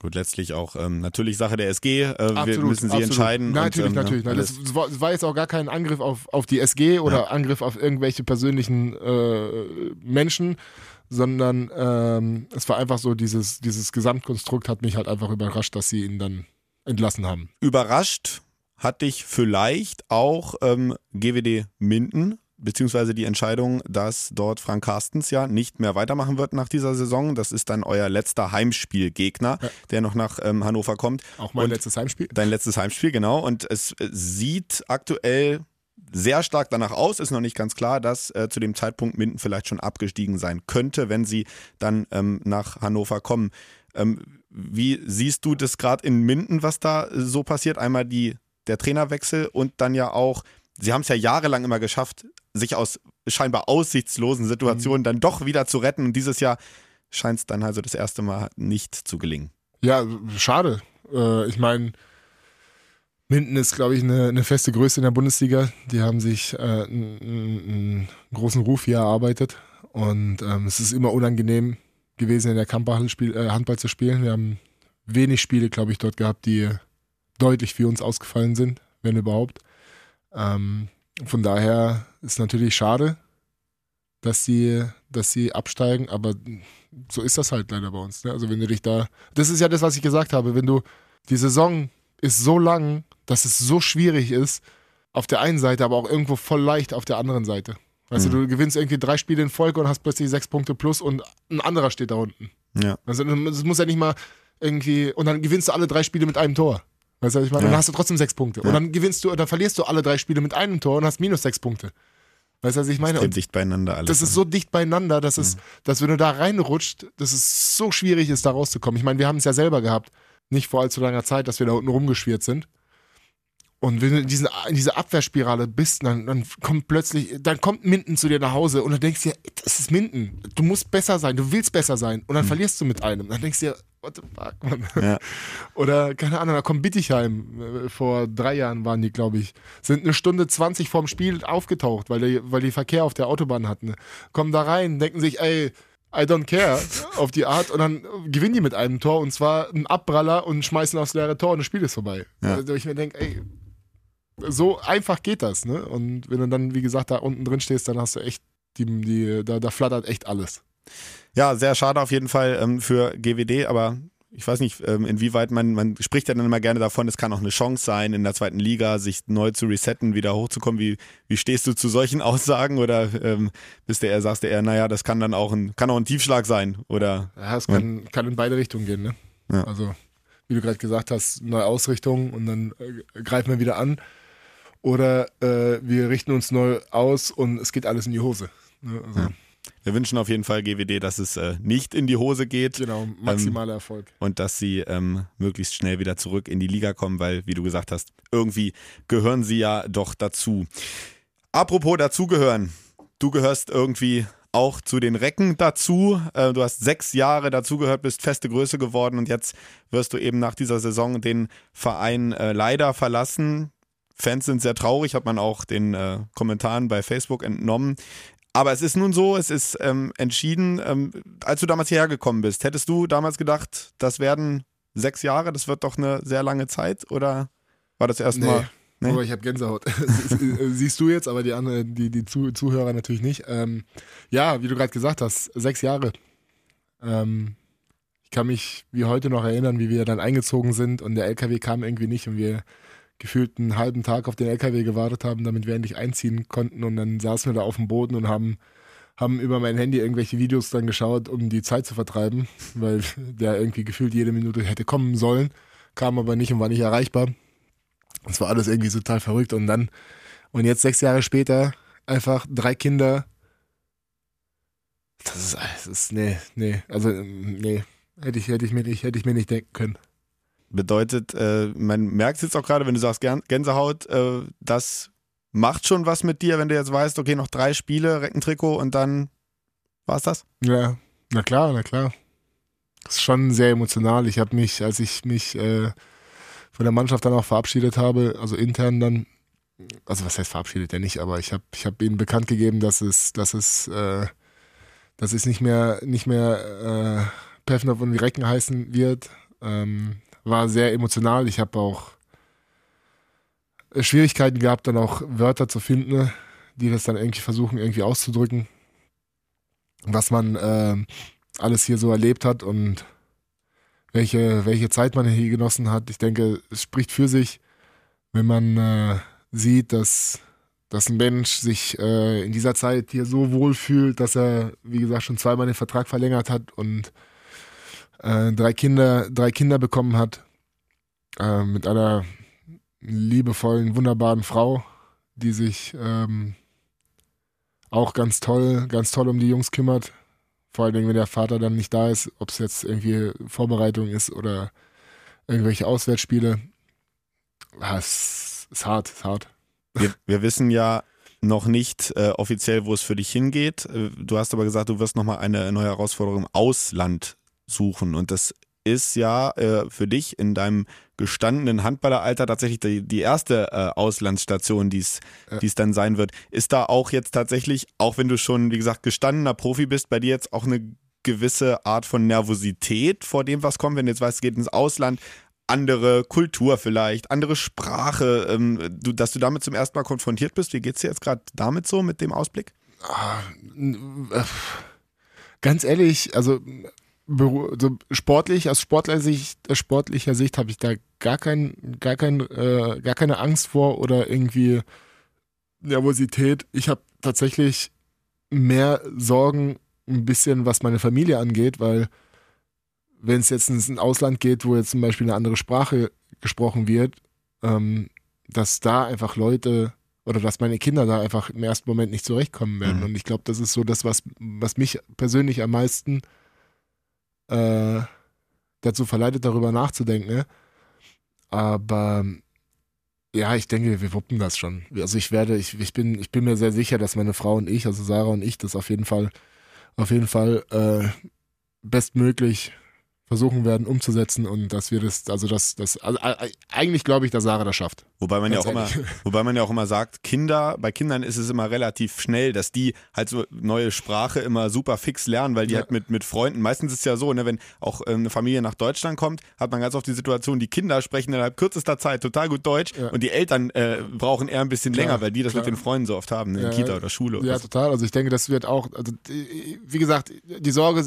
Gut, letztlich auch ähm, natürlich Sache der SG. Äh, absolut, wir müssen sie absolut. entscheiden. Nein, natürlich, und, ähm, natürlich. Nein, das war, war, jetzt auch gar kein Angriff auf, auf die SG oder ja. Angriff auf irgendwelche persönlichen äh, Menschen, sondern ähm, es war einfach so, dieses, dieses Gesamtkonstrukt hat mich halt einfach überrascht, dass sie ihn dann entlassen haben. Überrascht hat dich vielleicht auch ähm, GWD Minden, beziehungsweise die Entscheidung, dass dort Frank Carstens ja nicht mehr weitermachen wird nach dieser Saison. Das ist dann euer letzter Heimspielgegner, ja. der noch nach ähm, Hannover kommt. Auch mein Und letztes Heimspiel. Dein letztes Heimspiel, genau. Und es sieht aktuell sehr stark danach aus, ist noch nicht ganz klar, dass äh, zu dem Zeitpunkt Minden vielleicht schon abgestiegen sein könnte, wenn sie dann ähm, nach Hannover kommen. Ähm, wie siehst du das gerade in Minden, was da so passiert? Einmal die, der Trainerwechsel und dann ja auch sie haben es ja jahrelang immer geschafft, sich aus scheinbar aussichtslosen Situationen mhm. dann doch wieder zu retten. Und dieses Jahr scheint es dann also das erste Mal nicht zu gelingen. Ja, schade. Äh, ich meine, Minden ist, glaube ich, eine, eine, feste Größe in der Bundesliga. Die haben sich äh, einen, einen, großen Ruf hier erarbeitet. Und ähm, es ist immer unangenehm gewesen, in der Kamperhalle äh, Handball zu spielen. Wir haben wenig Spiele, glaube ich, dort gehabt, die deutlich für uns ausgefallen sind, wenn überhaupt. Ähm, von daher ist natürlich schade, dass sie, dass sie absteigen, aber so ist das halt leider bei uns. Ne? Also wenn du dich da, das ist ja das, was ich gesagt habe, wenn du, die Saison ist so lang, dass es so schwierig ist, auf der einen Seite, aber auch irgendwo voll leicht auf der anderen Seite. Weißt mhm. du, du gewinnst irgendwie drei Spiele in Folge und hast plötzlich sechs Punkte plus und ein anderer steht da unten. Ja. Also es muss ja nicht mal irgendwie, und dann gewinnst du alle drei Spiele mit einem Tor. Weißt du, was ich meine? Ja. Dann hast du trotzdem sechs Punkte. Ja. Und dann gewinnst du, oder verlierst du alle drei Spiele mit einem Tor und hast minus sechs Punkte. Weißt du, was ich meine? Das ist dicht beieinander alles. Das ist so dicht beieinander, dass, es, dass wenn du da reinrutscht, dass es so schwierig ist, da rauszukommen. Ich meine, wir haben es ja selber gehabt, nicht vor allzu langer Zeit, dass wir da unten rumgeschwirrt sind. Und wenn du in, diesen, in dieser Abwehrspirale bist, dann, dann kommt plötzlich, dann kommt Minden zu dir nach Hause und dann denkst du dir, das ist Minden. Du musst besser sein, du willst besser sein. Und dann mhm. verlierst du mit einem. Dann denkst du dir, what the fuck, man. Ja. Oder, keine Ahnung, da kommt Bittigheim. Äh, vor drei Jahren waren die, glaube ich. Sind eine Stunde 20 vorm Spiel aufgetaucht, weil die, weil die Verkehr auf der Autobahn hatten. Kommen da rein, denken sich, ey, I don't care auf die Art und dann gewinnen die mit einem Tor und zwar ein Abpraller und schmeißen aufs leere Tor und das Spiel ist vorbei. Ja. Also ich mir denke, ey, so einfach geht das, ne? Und wenn du dann, wie gesagt, da unten drin stehst, dann hast du echt, die, die, da, da flattert echt alles. Ja, sehr schade auf jeden Fall ähm, für GWD, aber ich weiß nicht, ähm, inwieweit man, man spricht ja dann immer gerne davon, es kann auch eine Chance sein, in der zweiten Liga sich neu zu resetten, wieder hochzukommen. Wie, wie stehst du zu solchen Aussagen oder ähm, bist du eher, sagst du eher, naja, das kann dann auch ein, kann auch ein Tiefschlag sein oder Ja, es kann, kann in beide Richtungen gehen, ne? Ja. Also, wie du gerade gesagt hast, neue Ausrichtung und dann äh, greifen wir wieder an. Oder äh, wir richten uns neu aus und es geht alles in die Hose. Ne? Also, Ja. Wir wünschen auf jeden Fall GWD, dass es äh, nicht in die Hose geht. Genau, maximaler Erfolg. und dass sie ähm, möglichst schnell wieder zurück in die Liga kommen, weil, wie du gesagt hast, irgendwie gehören sie ja doch dazu. Apropos dazugehören, du gehörst irgendwie auch zu den Recken dazu. Äh, du hast sechs Jahre dazugehört, bist feste Größe geworden und jetzt wirst du eben nach dieser Saison den Verein äh, leider verlassen. Fans sind sehr traurig, hat man auch den äh, Kommentaren bei Facebook entnommen. Aber es ist nun so, es ist ähm, entschieden. Ähm, als du damals hierher gekommen bist, hättest du damals gedacht, das werden sechs Jahre, das wird doch eine sehr lange Zeit? Oder war das erstmal? Nee? Aber ich habe Gänsehaut. Siehst du jetzt, aber die anderen, die, die Zu Zuhörer natürlich nicht. Ähm, ja, wie du gerade gesagt hast, sechs Jahre. Ähm, ich kann mich wie heute noch erinnern, wie wir dann eingezogen sind und der LKW kam irgendwie nicht und wir gefühlt einen halben Tag auf den LKW gewartet haben, damit wir endlich einziehen konnten und dann saßen wir da auf dem Boden und haben haben über mein Handy irgendwelche Videos dann geschaut, um die Zeit zu vertreiben, weil der irgendwie gefühlt jede Minute hätte kommen sollen, kam aber nicht und war nicht erreichbar. Das war alles irgendwie total verrückt und dann und jetzt sechs Jahre später einfach drei Kinder. Das ist, das ist nee, nee, also nee, hätte ich, hätte ich mir nicht, hätte ich mir nicht denken können. Bedeutet, äh, man merkt es jetzt auch gerade, wenn du sagst Gän- Gänsehaut, äh, das macht schon was mit dir, wenn du jetzt weißt, okay, noch drei Spiele, Reckentrikot und dann war's das? Ja, na klar, na klar. Das ist schon sehr emotional. Ich habe mich, als ich mich äh, von der Mannschaft dann auch verabschiedet habe, also intern dann, also was heißt verabschiedet ja nicht, aber ich habe ich hab ihnen bekannt gegeben, dass es, dass es, äh, dass es nicht mehr, nicht mehr äh, Pevnov und Recken heißen wird. Ähm, war sehr emotional. Ich habe auch äh, Schwierigkeiten gehabt, dann auch Wörter zu finden, die das dann irgendwie versuchen, irgendwie auszudrücken was man äh, alles hier so erlebt hat und welche, welche Zeit man hier genossen hat. Ich denke, es spricht für sich, wenn man äh, sieht, dass, dass ein Mensch sich äh, in dieser Zeit hier so wohl fühlt, dass er, wie gesagt, schon zweimal den Vertrag verlängert hat und äh, drei Kinder, drei Kinder bekommen hat äh, mit einer liebevollen, wunderbaren Frau, die sich ähm, auch ganz toll, ganz toll um die Jungs kümmert. Vor allen Dingen, wenn der Vater dann nicht da ist, ob es jetzt irgendwie Vorbereitung ist oder irgendwelche Auswärtsspiele. Ja, es ist hart, ist hart. Wir, wir wissen ja noch nicht äh, offiziell, wo es für dich hingeht. Äh, Du hast aber gesagt, du wirst nochmal eine neue Herausforderung im Ausland suchen. Und das ist ja äh, für dich in deinem gestandenen Handballeralter tatsächlich die, die erste äh, Auslandsstation, die es Ja. es dann sein wird. Ist da auch jetzt tatsächlich, auch wenn du schon, wie gesagt, gestandener Profi bist, bei dir jetzt auch eine gewisse Art von Nervosität vor dem, was kommt, wenn du jetzt weißt, es geht ins Ausland, andere Kultur vielleicht, andere Sprache, ähm, du, dass du damit zum ersten Mal konfrontiert bist. Wie geht's dir jetzt gerade damit so, mit dem Ausblick? Ah, äh, Ganz ehrlich, also beru- so sportlich, aus sportlicher Sicht, aus sportlicher Sicht habe ich da gar kein, gar kein, äh, gar keine Angst vor oder irgendwie Nervosität. Ich habe tatsächlich mehr Sorgen, ein bisschen, was meine Familie angeht, weil wenn es jetzt ins Ausland geht, wo jetzt zum Beispiel eine andere Sprache gesprochen wird, ähm, dass da einfach Leute oder dass meine Kinder da einfach im ersten Moment nicht zurechtkommen werden. Mhm. Und ich glaube, das ist so das, was, was mich persönlich am meisten äh, dazu verleitet, darüber nachzudenken. Aber ja, ich denke, wir wuppen das schon. Also ich werde, ich, ich bin, ich bin mir sehr sicher, dass meine Frau und ich, also Sarah und ich, das auf jeden Fall, auf jeden Fall äh, bestmöglich versuchen werden umzusetzen und dass wir das, also das, das, also äh, eigentlich glaube ich, dass Sarah das schafft. Wobei man ja auch Ganz immer, wobei man ja auch immer sagt, Kinder, bei Kindern ist es immer relativ schnell, dass die halt so neue Sprache immer super fix lernen, weil die Ja. halt mit, mit Freunden, meistens ist es ja so, ne, wenn auch ähm, eine Familie nach Deutschland kommt, hat man ganz oft die Situation, die Kinder sprechen innerhalb kürzester Zeit total gut Deutsch Ja. und die Eltern äh, brauchen eher ein bisschen Klar, länger, weil die das klar. mit den Freunden so oft haben, ne, in Ja, Kita oder Schule. Oder Ja, so. total. Also ich denke, das wird auch, also wie gesagt, die Sorge,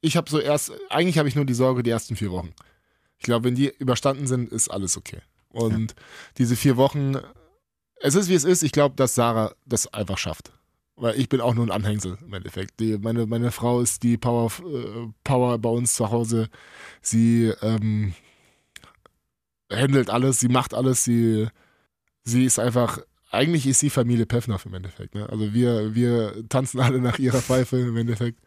ich habe so erst, eigentlich habe ich nur die Sorge die ersten vier Wochen. Ich glaube, wenn die überstanden sind, ist alles okay. Und diese vier Wochen, es ist wie es ist. Ich glaube, dass Sarah das einfach schafft. Weil ich bin auch nur ein Anhängsel im Endeffekt. Die, meine, meine Frau ist die Power, äh, Power bei uns zu Hause. Sie ähm, handelt alles, sie macht alles, sie, sie ist einfach, eigentlich ist sie Familie Peffner im Endeffekt. Ne? Also wir, wir tanzen alle nach ihrer Pfeife im Endeffekt.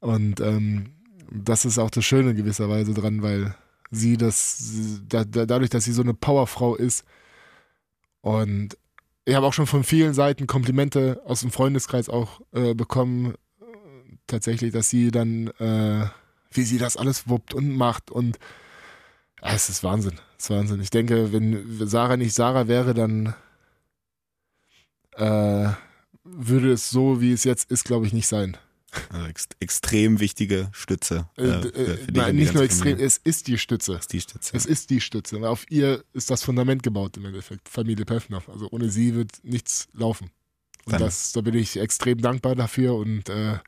Und ähm, das ist auch das Schöne in gewisser Weise dran, weil sie das, da, da, dadurch, dass sie so eine Powerfrau ist und ich habe auch schon von vielen Seiten Komplimente aus dem Freundeskreis auch äh, bekommen, äh, tatsächlich, dass sie dann, äh, wie sie das alles wuppt und macht und ja, es ist Wahnsinn, es ist Wahnsinn. Ich denke, wenn Sarah nicht Sarah wäre, dann äh, würde es so, wie es jetzt ist, glaube ich, nicht sein. Also ex extrem wichtige Stütze. Äh, äh, äh, nein, nicht nur extrem, Familie. es ist die Stütze. ist die Stütze. Es ist die Stütze. Und auf ihr ist das Fundament gebaut im Endeffekt. Familie Peffner. Also ohne sie wird nichts laufen. Und Dann- das, da bin ich extrem dankbar dafür und äh,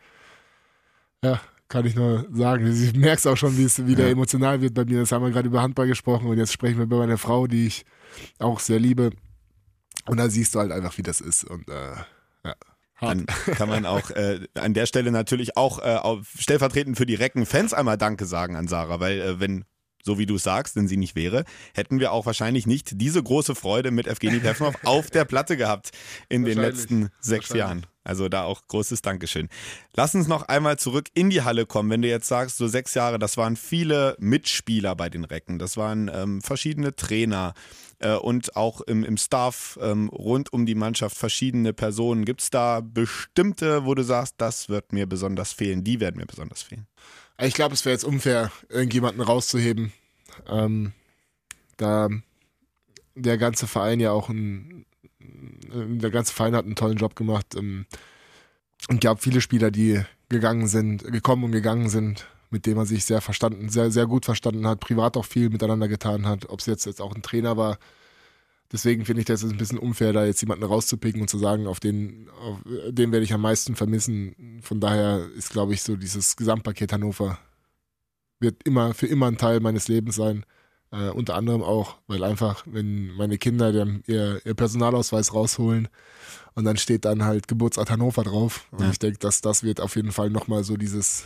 ja, kann ich nur sagen. Ich merke es auch schon, wie es wieder Ja. emotional wird bei mir. Das haben wir gerade über Handball gesprochen und jetzt sprechen wir über meine Frau, die ich auch sehr liebe. Und da siehst du halt einfach, wie das ist. Und äh. Dann kann man auch äh, an der Stelle natürlich auch äh, auf, stellvertretend für die Recken-Fans einmal Danke sagen an Sarah, weil äh, wenn so wie du sagst, wenn sie nicht wäre, hätten wir auch wahrscheinlich nicht diese große Freude mit Evgeny Pevnov auf der Platte gehabt in den letzten sechs. Jahren. Also da auch großes Dankeschön. Lass uns noch einmal zurück in die Halle kommen. Wenn du jetzt sagst, so sechs Jahre, das waren viele Mitspieler bei den Recken, das waren ähm, verschiedene Trainer äh, und auch im, im Staff ähm, rund um die Mannschaft verschiedene Personen. Gibt es da bestimmte, wo du sagst, das wird mir besonders fehlen, die werden mir besonders fehlen? Ich glaube, es wäre jetzt unfair, irgendjemanden rauszuheben. Ähm, da der ganze Verein ja auch ein, der ganze Verein hat einen tollen Job gemacht. Ähm, und gab viele Spieler, die gegangen sind, gekommen und gegangen sind, mit denen man sich sehr verstanden, sehr, sehr gut verstanden hat, privat auch viel miteinander getan hat, ob es jetzt, jetzt auch ein Trainer war. Deswegen finde ich das ist ein bisschen unfair, da jetzt jemanden rauszupicken und zu sagen, auf den, auf den werde ich am meisten vermissen. Von daher ist, glaube ich, so dieses Gesamtpaket Hannover wird immer für immer ein Teil meines Lebens sein. Äh, unter anderem auch, weil einfach, wenn meine Kinder dann ihr, ihr Personalausweis rausholen und dann steht dann halt Geburtsort Hannover drauf. Und Ja. ich denke, dass das wird auf jeden Fall nochmal so dieses,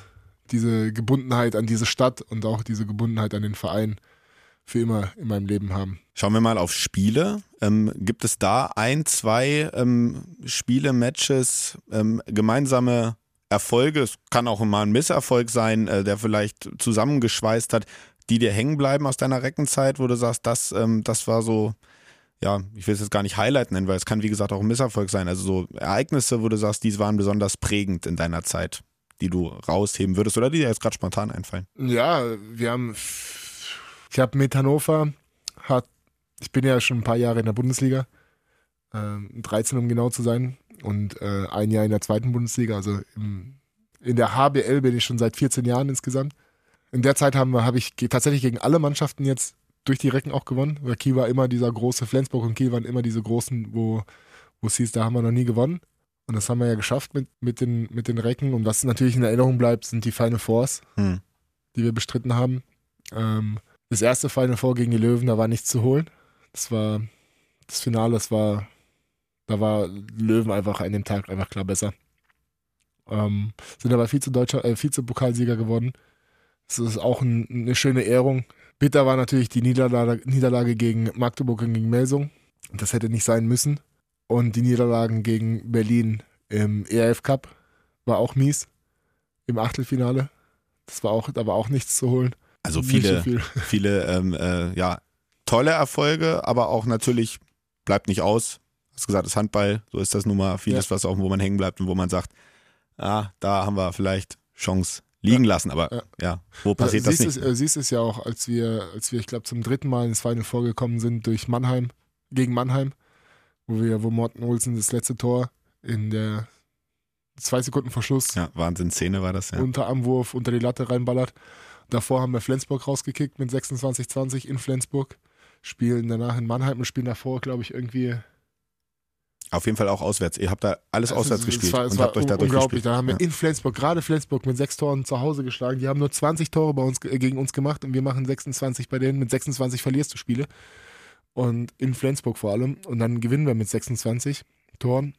diese Gebundenheit an diese Stadt und auch diese Gebundenheit an den Verein für immer in meinem Leben haben. Schauen wir mal auf Spiele. Ähm, gibt es da ein, zwei ähm, Spiele, Matches, ähm, gemeinsame Erfolge? Es kann auch mal ein Misserfolg sein, äh, der vielleicht zusammengeschweißt hat, die dir hängen bleiben aus deiner Reckenzeit, wo du sagst, das, ähm, das war so, ja, ich will es jetzt gar nicht Highlight nennen, weil es kann wie gesagt auch ein Misserfolg sein. Also so Ereignisse, wo du sagst, die waren besonders prägend in deiner Zeit, die du rausheben würdest oder die dir jetzt gerade spontan einfallen. Ja, wir haben, ich habe mit Hannover, hat, ich bin ja schon ein paar Jahre in der Bundesliga, ähm, 13 um genau zu sein, und äh, ein Jahr in der zweiten Bundesliga, also im, in der HBL bin ich schon seit 14 Jahren insgesamt. In der Zeit habe ich ge- tatsächlich gegen alle Mannschaften jetzt durch die Recken auch gewonnen, weil Kiel war immer dieser große, Flensburg und Kiel waren immer diese großen, wo, wo es hieß, da haben wir noch nie gewonnen. Und das haben wir ja geschafft mit, mit, den, mit den Recken. Und was natürlich in Erinnerung bleibt, sind die Final Fours Hm. die wir bestritten haben. Ähm, das erste Final Four gegen die Löwen, da war nichts zu holen. Das war das Finale, das war, da war Löwen einfach an dem Tag einfach klar besser. Ähm, sind aber Vize-Deutscher, äh, Vize-Pokalsieger geworden. Das ist auch ein, eine schöne Ehrung. Bitter war natürlich die Niederlage, Niederlage gegen Magdeburg und gegen Melsung. Das hätte nicht sein müssen. Und die Niederlagen gegen Berlin im ERF Cup war auch mies. Im Achtelfinale. Das war auch, da war auch nichts zu holen. Also viele, so viel. viele ähm, äh, ja, tolle Erfolge, aber auch natürlich bleibt nicht aus. Du hast gesagt, das Handball, so ist das nun mal vieles, was auch, wo man hängen bleibt und wo man sagt, ah, da haben wir vielleicht Chance liegen lassen. Aber ja, Ja. wo passiert das siehst nicht? Es, äh, siehst es ja auch, als wir, als wir, ich glaube, zum dritten Mal ins Final vorgekommen sind durch Mannheim, gegen Mannheim, wo wir, wo Morten Olsen das letzte Tor in der zwei Sekunden Verschluss ja, Wahnsinnsszene war das, ja. unter Armwurf unter die Latte reinballert. Davor haben wir Flensburg rausgekickt mit 26-20 in Flensburg, spielen danach in Mannheim und spielen davor, glaube ich, irgendwie. Auf jeden Fall auch auswärts. Ihr habt da alles Also, auswärts es gespielt war, es und habt euch da unglaublich. durchgespielt. Da haben wir Ja. in Flensburg, gerade Flensburg, mit sechs Toren zu Hause geschlagen. Die haben nur 20 Tore bei uns, äh, gegen uns gemacht und wir machen 26 bei denen. Mit 26 verlierst du Spiele. Und in Flensburg vor allem. Und dann gewinnen wir mit 26 Toren.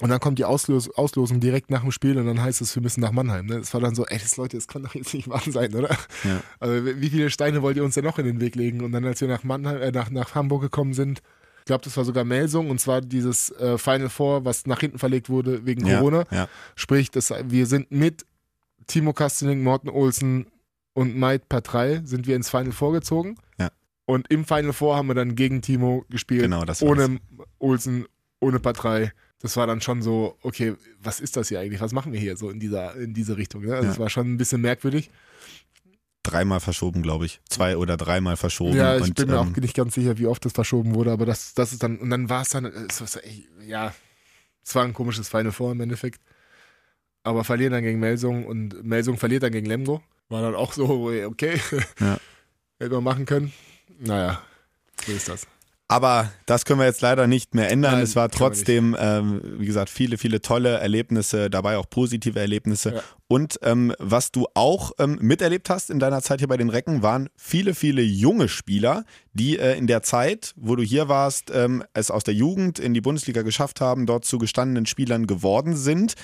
Und dann kommt die Auslos Auslosung direkt nach dem Spiel und dann heißt es, wir müssen nach Mannheim. Ne? Das war dann so, ey, das Leute, das kann doch jetzt nicht wahr sein, oder? Ja. Also wie viele Steine wollt ihr uns denn noch in den Weg legen? Und dann, als wir nach Mannheim, äh, nach, nach Hamburg gekommen sind, ich glaube, das war sogar Melsung und zwar dieses äh, Final Four, was nach hinten verlegt wurde wegen Ja, Corona. ja. Sprich, das, wir sind mit Timo Kastening, Morten Olsen und Maid Patrei sind wir ins Final Four gezogen. Ja. Und im Final Four haben wir dann gegen Timo gespielt. Genau, das war ohne Olsen, ohne Patrei. Das war dann schon so, okay, was ist das hier eigentlich? Was machen wir hier so in dieser, in diese Richtung? Ne? Also Ja. es war schon ein bisschen merkwürdig. Dreimal verschoben, glaube ich. Zwei oder dreimal verschoben. ja, ich und, bin mir ähm, auch nicht ganz sicher, wie oft das verschoben wurde, aber das, das ist dann, und dann war es dann, es ey, ja, es war ein komisches Final Four im Endeffekt. Aber verlieren dann gegen Melsung und Melsung verliert dann gegen Lemgo. War dann auch so, okay, Ja. hätte man machen können. Naja, so ist das. Aber das können wir jetzt leider nicht mehr ändern. Nein, es war trotzdem, ähm, wie gesagt, viele, viele tolle Erlebnisse, dabei auch positive Erlebnisse. Ja. Und ähm, was du auch ähm, miterlebt hast in deiner Zeit hier bei den Recken, waren viele, viele junge Spieler, die äh, in der Zeit, wo du hier warst, ähm, es aus der Jugend in die Bundesliga geschafft haben, dort zu gestandenen Spielern geworden sind.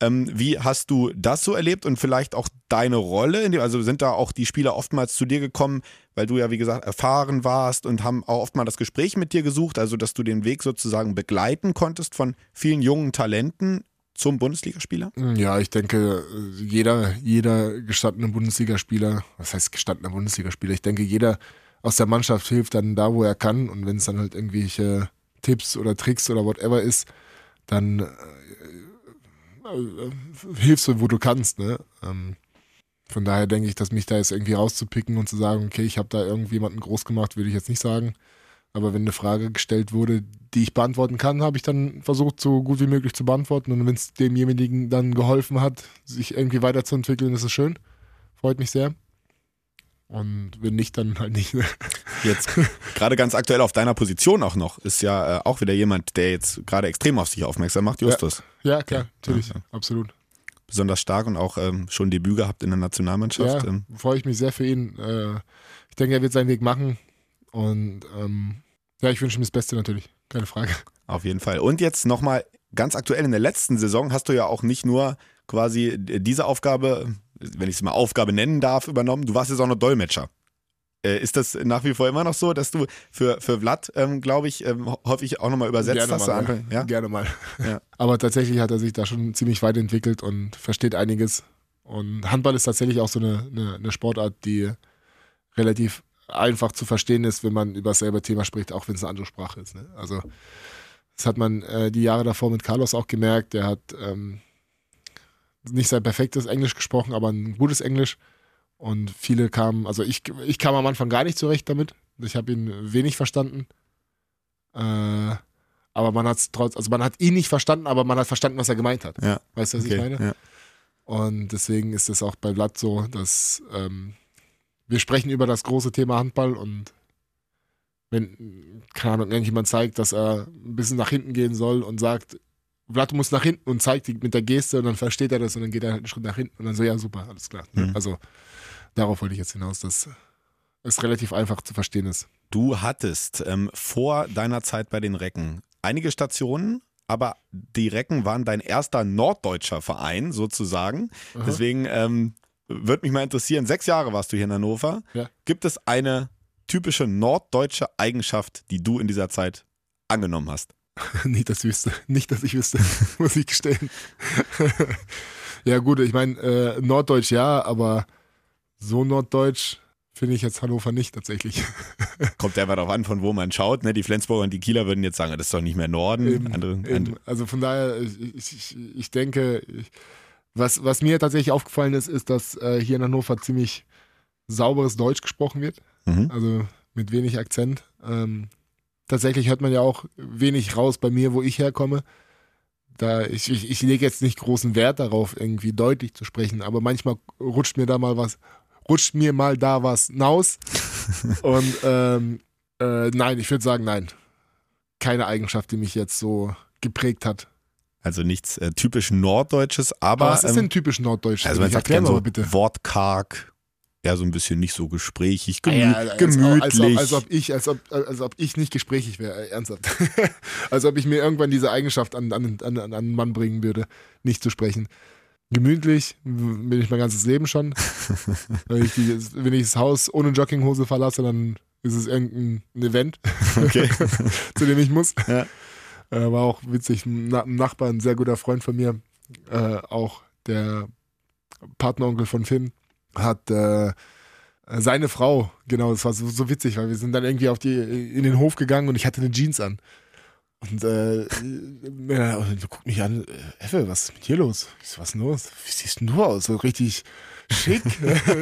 Ähm, wie hast du das so erlebt und vielleicht auch deine Rolle? Dem, also sind da auch die Spieler oftmals zu dir gekommen, weil du ja, wie gesagt, erfahren warst und haben auch oft mal das Gespräch mit dir gesucht, also dass du den Weg sozusagen begleiten konntest von vielen jungen Talenten zum Bundesligaspieler? Ja, ich denke, jeder, jeder gestandene Bundesligaspieler, was heißt gestandener Bundesligaspieler? Ich denke, jeder aus der Mannschaft hilft dann da, wo er kann. Und wenn es dann halt irgendwelche Tipps oder Tricks oder whatever ist, dann äh, hilfst du, wo du kannst. Ne? Ähm, von daher denke ich, dass mich da jetzt irgendwie rauszupicken und zu sagen, okay, ich habe da irgendjemanden groß gemacht, würde ich jetzt nicht sagen. Aber wenn eine Frage gestellt wurde, die ich beantworten kann, habe ich dann versucht, so gut wie möglich zu beantworten. Und wenn es demjenigen dann geholfen hat, sich irgendwie weiterzuentwickeln, ist es schön. Freut mich sehr. Und wenn nicht, dann halt nicht. Jetzt gerade ganz aktuell auf deiner Position auch noch, ist ja äh, auch wieder jemand, der jetzt gerade extrem auf sich aufmerksam macht, Justus. ja, klar, natürlich, Ja, ja. absolut. Besonders stark und auch ähm, schon Debüt gehabt in der Nationalmannschaft. Ja, Ähm, freue ich mich sehr für ihn. Äh, ich denke, er wird seinen Weg machen. Und ähm, ja, ich wünsche ihm das Beste natürlich. Keine Frage. Auf jeden Fall. Und jetzt nochmal ganz aktuell in der letzten Saison hast du ja auch nicht nur quasi diese Aufgabe, wenn ich es mal Aufgabe nennen darf, übernommen, du warst jetzt auch noch Dolmetscher. Äh, ist das nach wie vor immer noch so, dass du für, für Vlad, ähm, glaube ich, ähm, häufig auch nochmal übersetzt Gerne hast? mal, ja. Ja? Gerne mal. Ja. Aber tatsächlich hat er sich da schon ziemlich weit entwickelt und versteht einiges. Und Handball ist tatsächlich auch so eine, eine, eine Sportart, die relativ einfach zu verstehen ist, wenn man über dasselbe Thema spricht, auch wenn es eine andere Sprache ist. Ne? Also das hat man äh, die Jahre davor mit Carlos auch gemerkt. Der hat ähm, nicht sein perfektes Englisch gesprochen, aber ein gutes Englisch. Und viele kamen, also ich, ich kam am Anfang gar nicht zurecht damit. Ich habe ihn wenig verstanden. Äh, aber man hat trotz, also man hat ihn nicht verstanden, aber man hat verstanden, was er gemeint hat. Ja. Weißt du, was ich Okay, meine? ja. Und deswegen ist es auch bei Vlad so, dass ähm, wir sprechen über das große Thema Handball und wenn, keine Ahnung, irgendjemand zeigt, dass er ein bisschen nach hinten gehen soll und sagt, Vlad muss nach hinten und zeigt die mit der Geste und dann versteht er das und dann geht er halt einen Schritt nach hinten und dann so, ja, super, alles klar. Mhm. Also darauf wollte ich jetzt hinaus, dass es relativ einfach zu verstehen ist. Du hattest ähm, vor deiner Zeit bei den Recken einige Stationen, aber die Recken waren dein erster norddeutscher Verein sozusagen. Aha. Deswegen ähm, würde mich mal interessieren, sechs Jahre warst du hier in Hannover. Ja. Gibt es eine typische norddeutsche Eigenschaft, die du in dieser Zeit angenommen hast? nicht, dass ich wüsste. Nicht, dass ich wüsste, muss ich gestehen. ja, gut, ich meine, äh, Norddeutsch ja, aber so Norddeutsch finde ich jetzt Hannover nicht tatsächlich. Kommt einfach darauf an, von wo man schaut. Ne? Die Flensburger und die Kieler würden jetzt sagen, das ist doch nicht mehr Norden. Eben, andere, eben. andere. Also von daher, ich, ich, ich denke, ich, Was, was mir tatsächlich aufgefallen ist, ist, dass äh, hier in Hannover ziemlich sauberes Deutsch gesprochen wird. Mhm. Also mit wenig Akzent. Ähm, tatsächlich hört man ja auch wenig raus bei mir, wo ich herkomme. Da ich, ich, ich lege jetzt nicht großen Wert darauf, irgendwie deutlich zu sprechen, aber manchmal rutscht mir da mal was, rutscht mir mal da was naus. Und ähm, äh, nein, ich würde sagen, nein. Keine Eigenschaft, die mich jetzt so geprägt hat. Also nichts äh, typisch Norddeutsches, aber. Aber was ist ähm, denn typisch Norddeutsch? Also man sagt gerne so bitte. wortkarg, eher so ein bisschen nicht so gesprächig, Ah gemü ja, als, gemütlich. Als, ob, als, ob ich, als, ob, als ob ich nicht gesprächig wäre, äh, ernsthaft. als ob ich mir irgendwann diese Eigenschaft an, an, an, an einen Mann bringen würde, nicht zu sprechen. Gemütlich bin ich mein ganzes Leben schon. wenn, ich die, wenn ich das Haus ohne Jogginghose verlasse, dann ist es irgendein Event, okay. zu dem ich muss. Ja. Äh, war auch witzig. Ein Nachbar, ein sehr guter Freund von mir, äh, auch der Partneronkel von Finn, hat äh, seine Frau, genau, das war so, so witzig, weil wir sind dann irgendwie auf die, in den Hof gegangen und ich hatte eine Jeans an. Und äh, äh, guckt mich an, äh, Effe, was ist mit dir los? Ich so, was ist denn los? Wie siehst denn du aus? So richtig schick. ich so,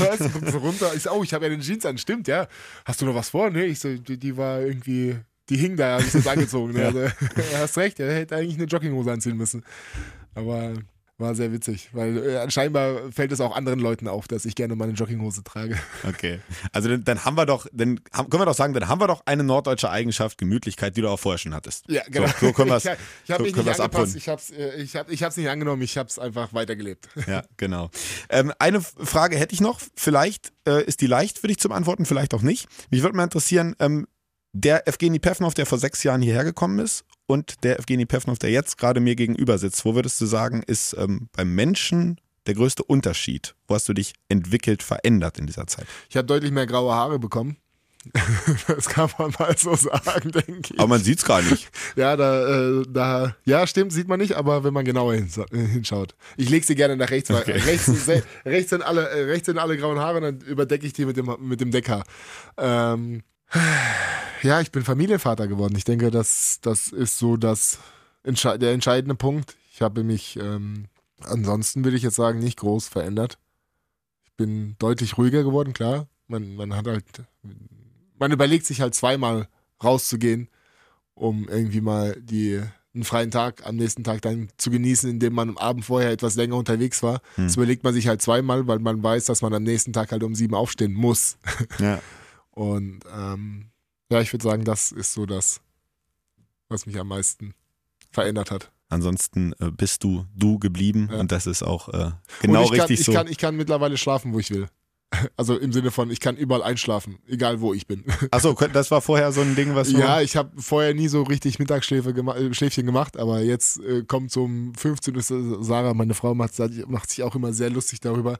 was? Guckt so runter. Ich so, oh, ich habe ja eine Jeans an, stimmt, ja. Hast du noch was vor? Nee, ich so, die, die war irgendwie, die hing da, habe ich das angezogen. Ne? Ja. Also, hast recht, er hätte eigentlich eine Jogginghose anziehen müssen. Aber war sehr witzig, weil äh, scheinbar fällt es auch anderen Leuten auf, dass ich gerne meine Jogginghose trage. Okay. Also dann, dann haben wir doch, dann haben, können wir doch sagen, dann haben wir doch eine norddeutsche Eigenschaft, Gemütlichkeit, die du auch vorher schon hattest. Ja, genau. So, so können wir es ich ich habe so mich nicht angepasst, ich habe es äh, ich hab, ich hab's nicht angenommen, ich habe es einfach weitergelebt. Ja, genau. Ähm, eine Frage hätte ich noch. Vielleicht äh, ist die leicht für dich zum Antworten, vielleicht auch nicht. Mich würde mal interessieren, ähm, der Evgeny Pevnov, der vor sechs Jahren hierher gekommen ist, und der Evgeny Pevnov, der jetzt gerade mir gegenüber sitzt, wo würdest du sagen, ist ähm, beim Menschen der größte Unterschied? Wo hast du dich entwickelt, verändert in dieser Zeit? Ich habe deutlich mehr graue Haare bekommen. das kann man mal so sagen, denke ich. Aber man sieht es gar nicht. ja, da, äh, da, ja, stimmt, sieht man nicht, aber wenn man genauer hinschaut. Ich lege sie gerne nach rechts, weil Okay. rechts, rechts, sind alle, äh, rechts sind alle grauen Haare und dann überdecke ich die mit dem, mit dem Decker. Ähm, ja, ich bin Familienvater geworden. Ich denke, das, das ist so das, der entscheidende Punkt. Ich habe mich, ähm, ansonsten würde ich jetzt sagen, nicht groß verändert. Ich bin deutlich ruhiger geworden, klar. Man, man hat halt, man überlegt sich halt zweimal rauszugehen, um irgendwie mal die, einen freien Tag am nächsten Tag dann zu genießen, indem man am Abend vorher etwas länger unterwegs war. Hm. Das überlegt man sich halt zweimal, weil man weiß, dass man am nächsten Tag halt um sieben aufstehen muss. Ja. Und ähm, ja, ich würde sagen, das ist so das, was mich am meisten verändert hat. Ansonsten äh, bist du du geblieben Ja. und das ist auch äh, genau ich kann, richtig ich so. Kann, ich kann mittlerweile schlafen, wo ich will. Also im Sinne von, ich kann überall einschlafen, egal wo ich bin. Achso, das war vorher so ein Ding, was du. Ja, ich habe vorher nie so richtig Mittagsschläfe gema äh, gemacht, aber jetzt äh, kommt zum 15. ist, äh, Sarah, meine Frau, macht, macht sich auch immer sehr lustig darüber.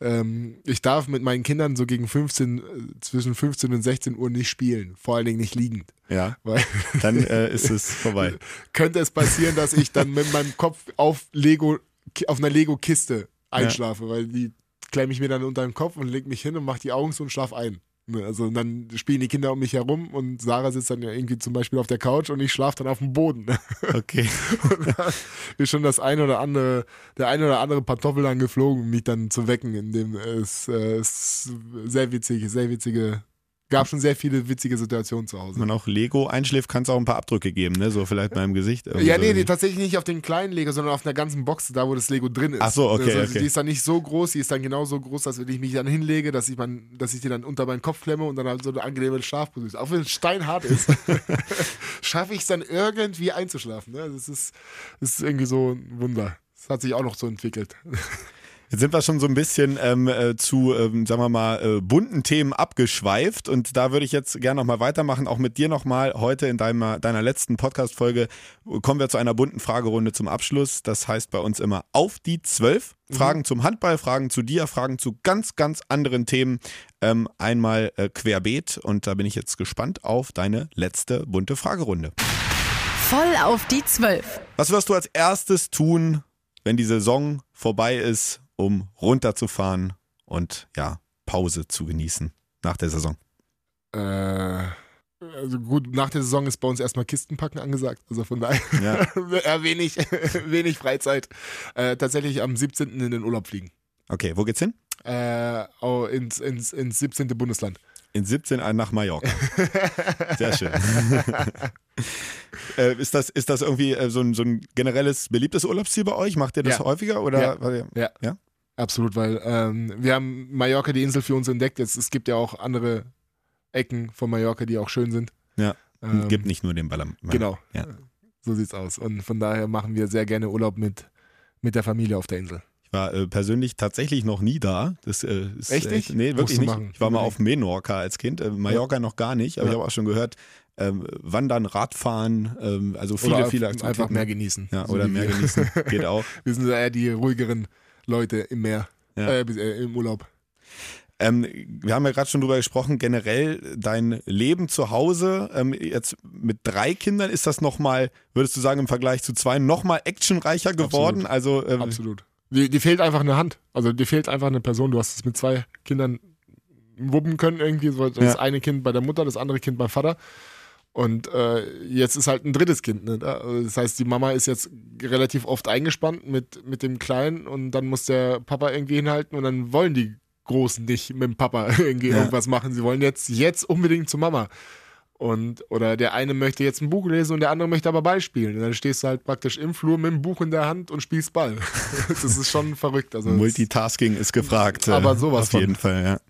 Ähm, ich darf mit meinen Kindern so gegen 15, äh, zwischen 15 und 16 Uhr nicht spielen, vor allen Dingen nicht liegend. Ja, Weil dann äh, ist es vorbei. könnte es passieren, dass ich dann mit meinem Kopf auf Lego, auf einer Lego-Kiste einschlafe, weil die klemme ich mir dann unter den Kopf und leg mich hin und mache die Augen zu und schlaf ein. Ne, Also dann spielen die Kinder um mich herum und Sarah sitzt dann ja irgendwie zum Beispiel auf der Couch und ich schlafe dann auf dem Boden. Okay. Und da ist schon das eine oder andere, der eine oder andere Pantoffel dann geflogen, um mich dann zu wecken, in dem es, äh, es sehr witzig, sehr witzige, gab schon sehr viele witzige Situationen zu Hause. Wenn man auch Lego einschläft, kann es auch ein paar Abdrücke geben, ne? So vielleicht mal im Gesicht. Ja, nee, nee, tatsächlich nicht auf den kleinen Lego, sondern auf einer ganzen Box, da wo das Lego drin ist. Ach so, okay, also, okay. Die ist dann nicht so groß, die ist dann genauso groß, dass wenn ich mich dann hinlege, dass ich, mein, dass ich die dann unter meinen Kopf klemme und dann halt so eine angenehme Schlafposition. Auch wenn es steinhart ist, schaffe ich es dann irgendwie einzuschlafen. Ne? Das, ist, das ist irgendwie so ein Wunder. Das hat sich auch noch so entwickelt. Jetzt sind wir schon so ein bisschen ähm, äh, zu, ähm, sagen wir mal, äh, bunten Themen abgeschweift und da würde ich jetzt gerne nochmal weitermachen, auch mit dir nochmal heute in deiner, deiner letzten Podcast-Folge kommen wir zu einer bunten Fragerunde zum Abschluss. Das heißt bei uns immer auf die zwölf Fragen zum Handball, Fragen zu dir, Fragen zu ganz, ganz anderen Themen. Ähm, einmal äh, querbeet und da bin ich jetzt gespannt auf deine letzte bunte Fragerunde. Voll auf die Zwölf. Was wirst du als erstes tun, wenn die Saison vorbei ist, um runterzufahren und ja, Pause zu genießen nach der Saison? Äh, Also gut, nach der Saison ist bei uns erstmal Kistenpacken angesagt. Also von daher Ja. wenig, wenig Freizeit. Äh, tatsächlich am 17. in den Urlaub fliegen. Okay, wo geht's hin? Äh, au- ins, ins, ins 17. Bundesland. In 17 ein nach Mallorca. Sehr schön. äh, ist, das, ist das irgendwie äh, so, ein, so ein generelles beliebtes Urlaubsziel bei euch? Macht ihr das Ja. häufiger? Oder? Ja. Ja. Ja? Absolut, weil ähm, wir haben Mallorca, die Insel für uns entdeckt. Jetzt, es gibt ja auch andere Ecken von Mallorca, die auch schön sind. Ja. Ähm, Gibt nicht nur den Baller. Genau. Ja. So sieht's aus. Und von daher machen wir sehr gerne Urlaub mit, mit der Familie auf der Insel. Ich war äh, persönlich tatsächlich noch nie da. Das, äh, ist Echt nicht? Nee, wirklich nicht. machen. Ich war mal auf Menorca als Kind, äh, Mallorca noch gar nicht, aber Ja. ich habe auch schon gehört, ähm, Wandern, Radfahren, ähm, also viele, Oder viele einfach Aktivitäten. mehr genießen. Ja, So oder mehr wir. genießen. Geht auch. Wir sind eher die ruhigeren Leute im Meer, Ja. äh, äh, im Urlaub. Ähm, wir haben ja gerade schon drüber gesprochen, generell dein Leben zu Hause, ähm, jetzt mit drei Kindern, ist das nochmal, würdest du sagen, im Vergleich zu zwei nochmal actionreicher geworden? Also ähm, Absolut. Die, die fehlt einfach eine Hand. Also dir fehlt einfach eine Person. Du hast es mit zwei Kindern wuppen können irgendwie. So Das Ja. eine Kind bei der Mutter, das andere Kind beim Vater. Und äh, jetzt ist halt ein drittes Kind. Ne? Also Das heißt, die Mama ist jetzt relativ oft eingespannt mit, mit dem Kleinen und dann muss der Papa irgendwie hinhalten und dann wollen die Großen nicht mit dem Papa irgendwie Ja. irgendwas machen. Sie wollen jetzt, jetzt unbedingt zur Mama. Und, oder der eine möchte jetzt ein Buch lesen und der andere möchte aber Ball spielen. Und dann stehst du halt praktisch im Flur mit dem Buch in der Hand und spielst Ball. das ist schon verrückt. Also Multitasking ist gefragt. äh, Aber sowas Auf von. jeden Fall, ja.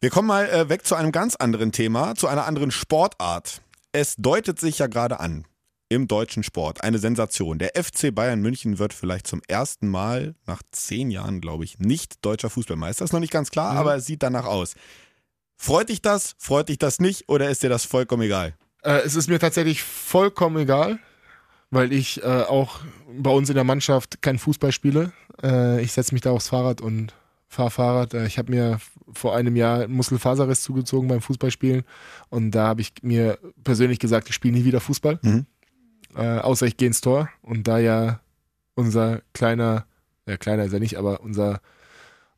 Wir kommen mal äh, weg zu einem ganz anderen Thema, zu einer anderen Sportart. Es deutet sich ja gerade an im deutschen Sport. Eine Sensation. Der FC Bayern München wird vielleicht zum ersten Mal nach zehn Jahren, glaube ich, nicht deutscher Fußballmeister. Ist noch nicht ganz klar, Mhm. aber es sieht danach aus. Freut dich das? Freut dich das nicht? Oder ist dir das vollkommen egal? Äh, es ist mir tatsächlich vollkommen egal, weil ich äh, auch bei uns in der Mannschaft kein Fußball spiele. Äh, ich setze mich da aufs Fahrrad und fahre Fahrrad. Äh, ich habe mir vor einem Jahr einen Muskelfaserriss zugezogen beim Fußballspielen und da habe ich mir persönlich gesagt, ich spiele nie wieder Fußball, Mhm. äh, außer ich gehe ins Tor. Und da ja unser kleiner, ja kleiner ist er nicht, aber unser,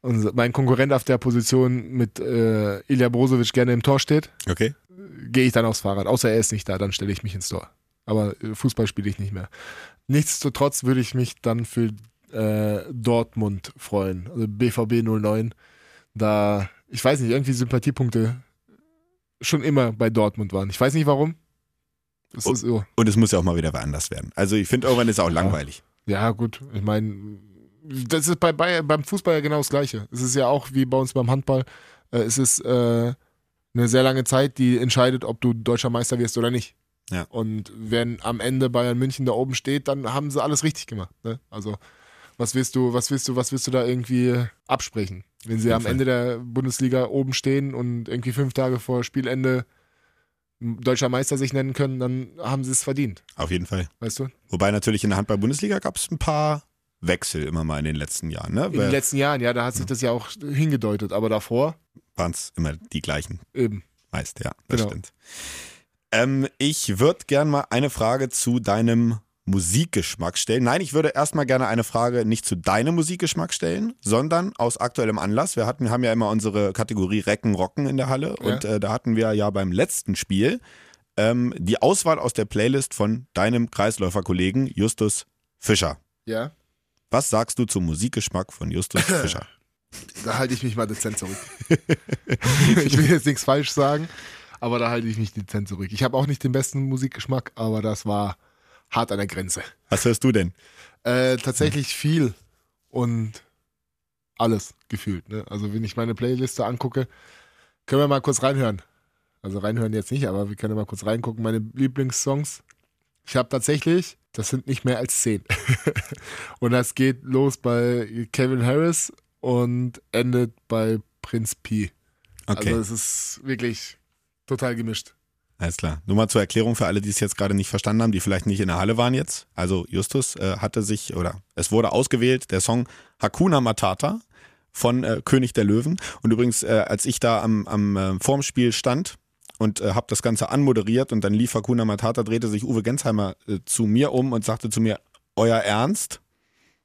unser mein Konkurrent auf der Position mit äh, Ilja Brozovic gerne im Tor steht, Okay. gehe ich dann aufs Fahrrad. Außer er ist nicht da, dann stelle ich mich ins Tor. Aber äh, Fußball spiele ich nicht mehr. Nichtsdestotrotz würde ich mich dann für äh, Dortmund freuen. Also BVB 09. Da, ich weiß nicht, irgendwie Sympathiepunkte schon immer bei Dortmund waren. Ich weiß nicht warum. Ist so. Und es muss ja auch mal wieder woanders werden. Also ich finde, irgendwann ist es auch langweilig. Ja, gut. Ich meine, das ist bei, bei, beim Fußball ja genau das Gleiche. Es ist ja auch wie bei uns beim Handball. Äh, es ist äh, eine sehr lange Zeit, die entscheidet, ob du deutscher Meister wirst oder nicht. Ja. Und wenn am Ende Bayern München da oben steht, dann haben sie alles richtig gemacht. Ne? Also was willst du, was willst du, was willst du da irgendwie absprechen? Wenn sie am Fall. Ende der Bundesliga oben stehen und irgendwie fünf Tage vor Spielende deutscher Meister sich nennen können, dann haben sie es verdient, Auf jeden Fall. weißt du? Wobei natürlich in der Handball-Bundesliga gab es ein paar Wechsel immer mal in den letzten Jahren. Ne? In den letzten Jahren, ja, da hat sich das ja auch hingedeutet, aber davor Waren es immer die gleichen. eben. Meist, ja, das Genau. stimmt. Ähm, ich würde gern mal eine Frage zu deinem Musikgeschmack stellen. Nein, ich würde erstmal gerne eine Frage nicht zu deinem Musikgeschmack stellen, sondern aus aktuellem Anlass. Wir hatten, haben ja immer unsere Kategorie Recken, Rocken in der Halle Ja. und äh, da hatten wir ja beim letzten Spiel ähm, die Auswahl aus der Playlist von deinem Kreisläuferkollegen Justus Fischer. Ja. Was sagst du zum Musikgeschmack von Justus Fischer? Da halte ich mich mal dezent zurück. ich will jetzt nichts falsch sagen, aber da halte ich mich dezent zurück. Ich habe auch nicht den besten Musikgeschmack, aber das war hart an der Grenze. Was hörst du denn? Äh, tatsächlich viel und alles gefühlt. Ne? Also wenn ich meine Playliste angucke, können wir mal kurz reinhören. Also reinhören jetzt nicht, aber wir können mal kurz reingucken. Meine Lieblingssongs. Ich habe tatsächlich, das sind nicht mehr als zehn. und das geht los bei Kevin Harris und endet bei Prinz P. Okay. Also es ist wirklich total gemischt. Alles klar. Nur mal zur Erklärung für alle, die es jetzt gerade nicht verstanden haben, die vielleicht nicht in der Halle waren jetzt. Also Justus äh, hatte sich, oder es wurde ausgewählt, der Song Hakuna Matata von äh, König der Löwen. Und übrigens, äh, als ich da am, am äh, vorm stand und äh, habe das Ganze anmoderiert und dann lief Hakuna Matata, drehte sich Uwe Gensheimer äh, zu mir um und sagte zu mir, euer Ernst?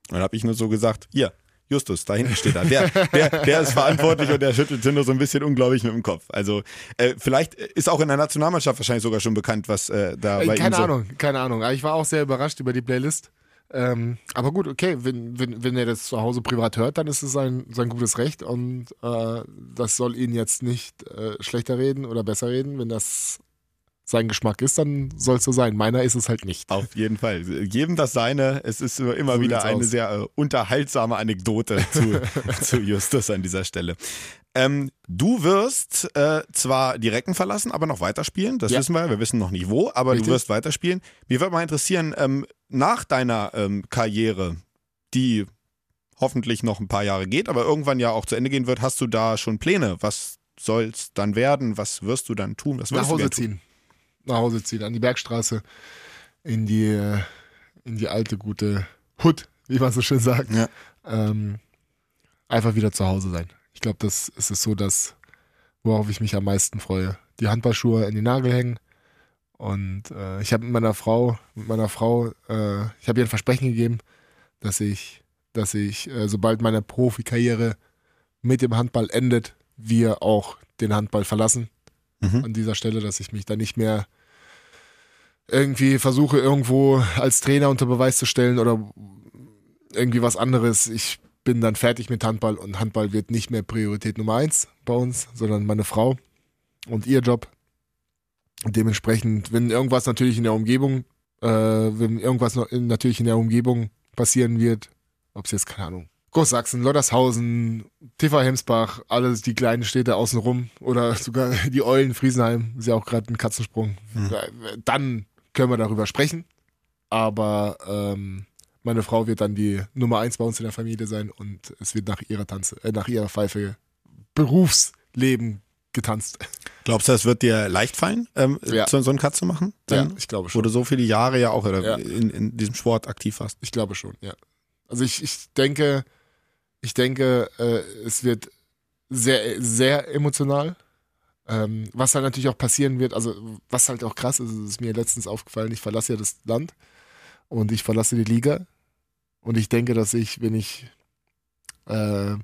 Und dann habe ich nur so gesagt, hier, Justus, da hinten steht er. Der, der, der ist verantwortlich und der schüttelt nur so ein bisschen unglaublich mit dem Kopf. Also äh, vielleicht ist auch in der Nationalmannschaft wahrscheinlich sogar schon bekannt, was äh, da Äh, bei keine ihm so... Ahnung, keine Ahnung. Aber Ich war auch sehr überrascht über die Playlist. Ähm, aber gut, okay, wenn, wenn, wenn er das zu Hause privat hört, dann ist es sein, sein gutes Recht und äh, das soll ihn jetzt nicht äh, schlechter reden oder besser reden. Wenn das sein Geschmack ist, dann soll es so sein. Meiner ist es halt nicht. Auf jeden Fall. Jedem das seine. Es ist immer So wieder eine aus. sehr äh, unterhaltsame Anekdote zu, zu Justus an dieser Stelle. Ähm, du wirst äh, zwar die Recken verlassen, aber noch weiterspielen. Das Ja. wissen wir. Wir wissen noch nicht wo, aber Richtig. du wirst weiterspielen. Mir würde mal interessieren, ähm, nach deiner ähm, Karriere, die hoffentlich noch ein paar Jahre geht, aber irgendwann ja auch zu Ende gehen wird, hast du da schon Pläne? Was soll's dann werden? Was wirst du dann tun? Was Nach Hause ziehen. Nach Hause ziehen, an die Bergstraße, in die, äh, in die alte, gute Hood, wie man so schön sagt. Ja. Ähm, einfach wieder zu Hause sein. Ich glaube, das ist es so, dass, worauf ich mich am meisten freue. Die Handballschuhe in die Nagel hängen. Und äh, ich habe mit meiner Frau, mit meiner Frau, äh, ich habe ihr ein Versprechen gegeben, dass ich, dass ich, äh, sobald meine Profikarriere mit dem Handball endet, wir auch den Handball verlassen Mhm. an dieser Stelle, dass ich mich da nicht mehr irgendwie versuche, irgendwo als Trainer unter Beweis zu stellen oder irgendwie was anderes. Ich bin dann fertig mit Handball und Handball wird nicht mehr Priorität Nummer eins bei uns, sondern meine Frau und ihr Job. Dementsprechend, wenn irgendwas natürlich in der Umgebung, äh, wenn irgendwas natürlich in der Umgebung passieren wird, ob es jetzt, keine Ahnung, Großsachsen, Loddershausen, TV Hemsbach, alles die kleinen Städte außenrum oder sogar die Eulen, Friesenheim, ist ja auch gerade ein Katzensprung. Äh, Dann können wir darüber sprechen. Aber ähm, meine Frau wird dann die Nummer eins bei uns in der Familie sein und es wird nach ihrer Tanze, äh, nach ihrer Pfeife Berufsleben getanzt. Glaubst du, es wird dir leicht fallen, ähm, Ja. so, so einen Cut zu machen? Dann, ich glaube Wo schon. du so viele Jahre ja auch oder Ja. in, in diesem Sport aktiv warst. Ich glaube schon, ja. Also ich, ich denke, ich denke, äh, es wird sehr, sehr emotional. Ähm, was halt natürlich auch passieren wird, also was halt auch krass ist, ist mir letztens aufgefallen, ich verlasse ja das Land und ich verlasse die Liga. Und ich denke, dass ich, wenn ich äh,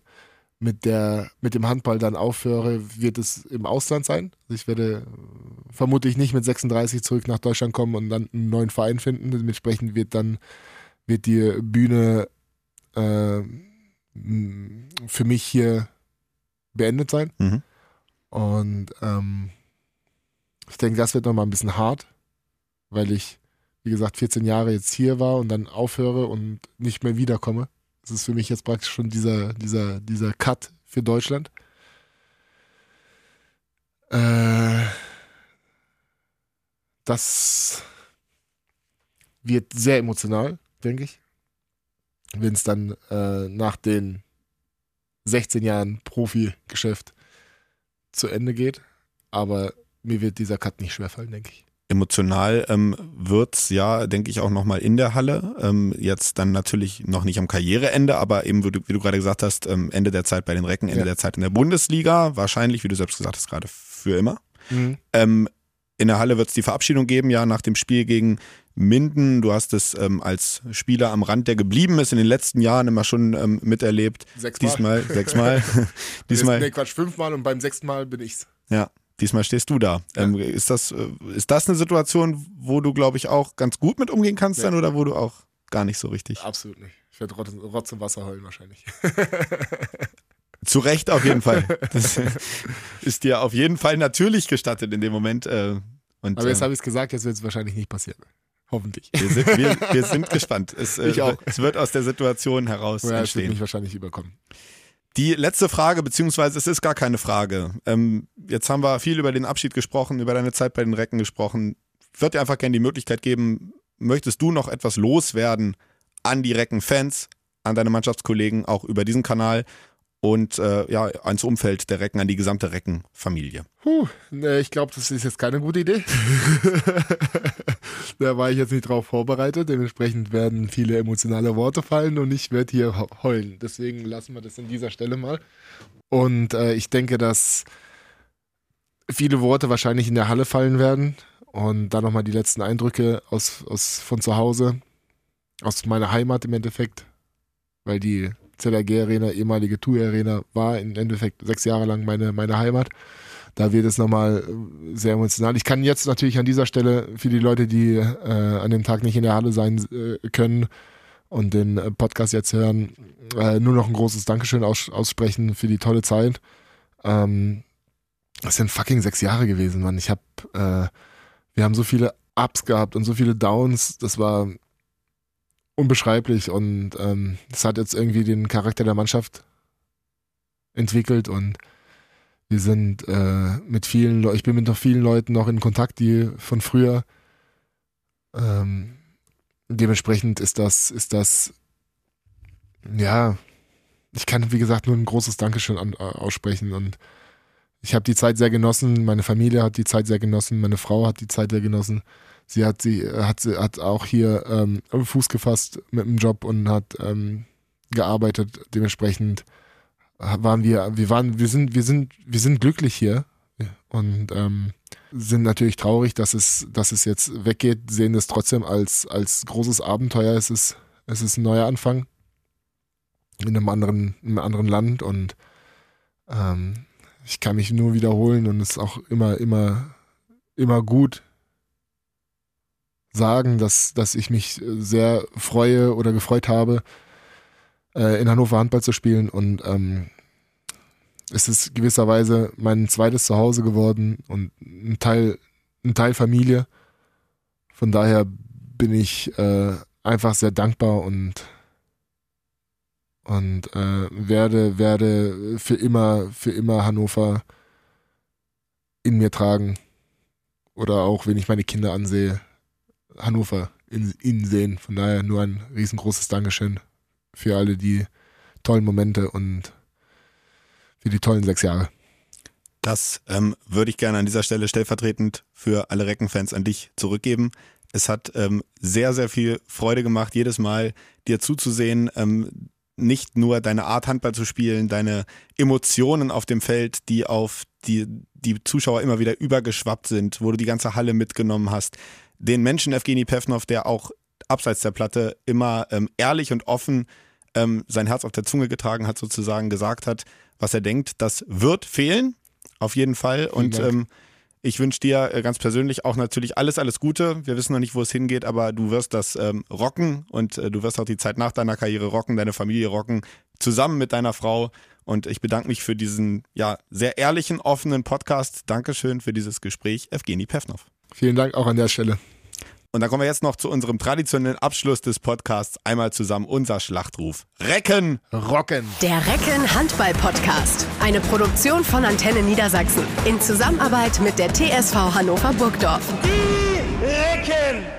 mit, der, mit dem Handball dann aufhöre, wird es im Ausland sein. Also ich werde äh, vermutlich nicht mit 36 zurück nach Deutschland kommen und dann einen neuen Verein finden. Dementsprechend wird dann wird die Bühne äh, für mich hier beendet sein. Mhm. Und ähm, ich denke, das wird nochmal ein bisschen hart, weil ich, wie gesagt, 14 Jahre jetzt hier war und dann aufhöre und nicht mehr wiederkomme. Das ist für mich jetzt praktisch schon dieser, dieser, dieser Cut für Deutschland. Äh, das wird sehr emotional, denke ich. Wenn es dann äh, nach den 16 Jahren Profi-Geschäft zu Ende geht. Aber mir wird dieser Cut nicht schwerfallen, denke ich. Emotional ähm, wird's ja, denke ich, auch nochmal in der Halle. Ähm, jetzt dann natürlich noch nicht am Karriereende, aber eben, wie du, wie du gerade gesagt hast, ähm, Ende der Zeit bei den Recken, Ende Ja. der Zeit in der Bundesliga. Wahrscheinlich, wie du selbst gesagt hast, gerade für immer. Ähm, in der Halle wird es die Verabschiedung geben, ja, nach dem Spiel gegen Minden. Du hast es ähm, als Spieler am Rand, der geblieben ist, in den letzten Jahren immer schon ähm, miterlebt. Sechsmal. Diesmal, sechsmal. Diesmal, Nee, Quatsch, fünfmal und beim sechsten Mal bin ich's. ja, diesmal stehst du da. Ähm, ist, das, äh, ist das eine Situation, wo du, glaube ich, auch ganz gut mit umgehen kannst Ja. dann oder wo du auch gar nicht so richtig? Absolut nicht. Ich werde Rotz, Rotz und Wasser heulen wahrscheinlich. Zu Recht auf jeden Fall. Das ist dir auf jeden Fall natürlich gestattet in dem Moment. Äh, und, Aber jetzt äh, habe ich es gesagt, jetzt wird es wahrscheinlich nicht passieren. Hoffentlich. wir, sind, wir, wir sind gespannt. Es, äh, Ich auch. es wird aus der Situation heraus Ja, es wird entstehen. mich wahrscheinlich überkommen. Die letzte Frage, beziehungsweise es ist gar keine Frage. Ähm, jetzt haben wir viel über den Abschied gesprochen, über deine Zeit bei den Recken gesprochen. Ich würde dir einfach gerne die Möglichkeit geben, möchtest du noch etwas loswerden an die Recken-Fans, an deine Mannschaftskollegen, auch über diesen Kanal und äh, ja, ans Umfeld der Recken, an die gesamte Recken-Familie. Puh, nee, ich glaube, das ist jetzt keine gute Idee. da war ich jetzt nicht drauf vorbereitet. Dementsprechend werden viele emotionale Worte fallen und ich werde hier heu- heulen. Deswegen lassen wir das an dieser Stelle mal. Und äh, ich denke, dass viele Worte wahrscheinlich in der Halle fallen werden. Und dann nochmal die letzten Eindrücke aus, aus, von zu Hause, aus meiner Heimat im Endeffekt. Weil die ZRG Arena, ehemalige TUI Arena, war im Endeffekt sechs Jahre lang meine, meine Heimat. Da wird es nochmal äh, sehr emotional. Ich kann jetzt natürlich an dieser Stelle für die Leute, die äh, an dem Tag nicht in der Halle sein äh, können und den äh, Podcast jetzt hören, äh, nur noch ein großes Dankeschön aus, aussprechen für die tolle Zeit. Ähm, das sind fucking sechs Jahre gewesen, Mann. Ich hab, äh, wir haben so viele Ups gehabt und so viele Downs. Das war unbeschreiblich und ähm, das hat jetzt irgendwie den Charakter der Mannschaft entwickelt und wir sind äh, mit vielen, Le ich bin mit noch vielen Leuten noch in Kontakt, die von früher. Ähm, dementsprechend ist das, ist das, ja, ich kann wie gesagt nur ein großes Dankeschön an, äh, aussprechen und ich habe die Zeit sehr genossen, meine Familie hat die Zeit sehr genossen, meine Frau hat die Zeit sehr genossen. Sie hat sie hat sie hat auch hier ähm, Fuß gefasst mit dem Job und hat ähm, gearbeitet. Dementsprechend waren wir, wir waren, wir sind, wir sind, wir sind glücklich hier und ähm, sind natürlich traurig, dass es, dass es jetzt weggeht, sehen es trotzdem als, als großes Abenteuer. Es ist, es ist ein neuer Anfang in einem anderen, in einem anderen Land und ähm, ich kann mich nur wiederholen und es auch immer, immer, immer gut sagen, dass, dass ich mich sehr freue oder gefreut habe, äh, in Hannover Handball zu spielen und ähm, es ist gewisserweise mein zweites Zuhause geworden und ein Teil, ein Teil Familie. Von daher bin ich äh, einfach sehr dankbar und und äh, werde werde für immer für immer Hannover in mir tragen oder auch wenn ich meine Kinder ansehe Hannover in, in sehen. Von daher nur ein riesengroßes Dankeschön für alle die tollen Momente und für die tollen sechs Jahre. Das ähm, würde ich gerne an dieser Stelle stellvertretend für alle Reckenfans an dich zurückgeben. Es hat ähm, sehr, sehr viel Freude gemacht, jedes Mal dir zuzusehen, ähm, nicht nur deine Art Handball zu spielen, deine Emotionen auf dem Feld, die auf die, die Zuschauer immer wieder übergeschwappt sind, wo du die ganze Halle mitgenommen hast. Den Menschen Evgeny Pevnov, der auch abseits der Platte immer ähm, ehrlich und offen ähm, sein Herz auf der Zunge getragen hat, sozusagen gesagt hat, was er denkt, das wird fehlen, auf jeden Fall. Und ähm, ich wünsche dir äh, ganz persönlich auch natürlich alles, alles Gute. Wir wissen noch nicht, wo es hingeht, aber du wirst das ähm, rocken und äh, du wirst auch die Zeit nach deiner Karriere rocken, deine Familie rocken, zusammen mit deiner Frau. Und ich bedanke mich für diesen ja sehr ehrlichen, offenen Podcast. Dankeschön für dieses Gespräch, Evgeny Pevnov. Vielen Dank auch an der Stelle. Und dann kommen wir jetzt noch zu unserem traditionellen Abschluss des Podcasts. Einmal zusammen unser Schlachtruf. Recken, rocken. Der Recken Handball Podcast. Eine Produktion von Antenne Niedersachsen. In Zusammenarbeit mit der TSV Hannover Burgdorf. Die Recken!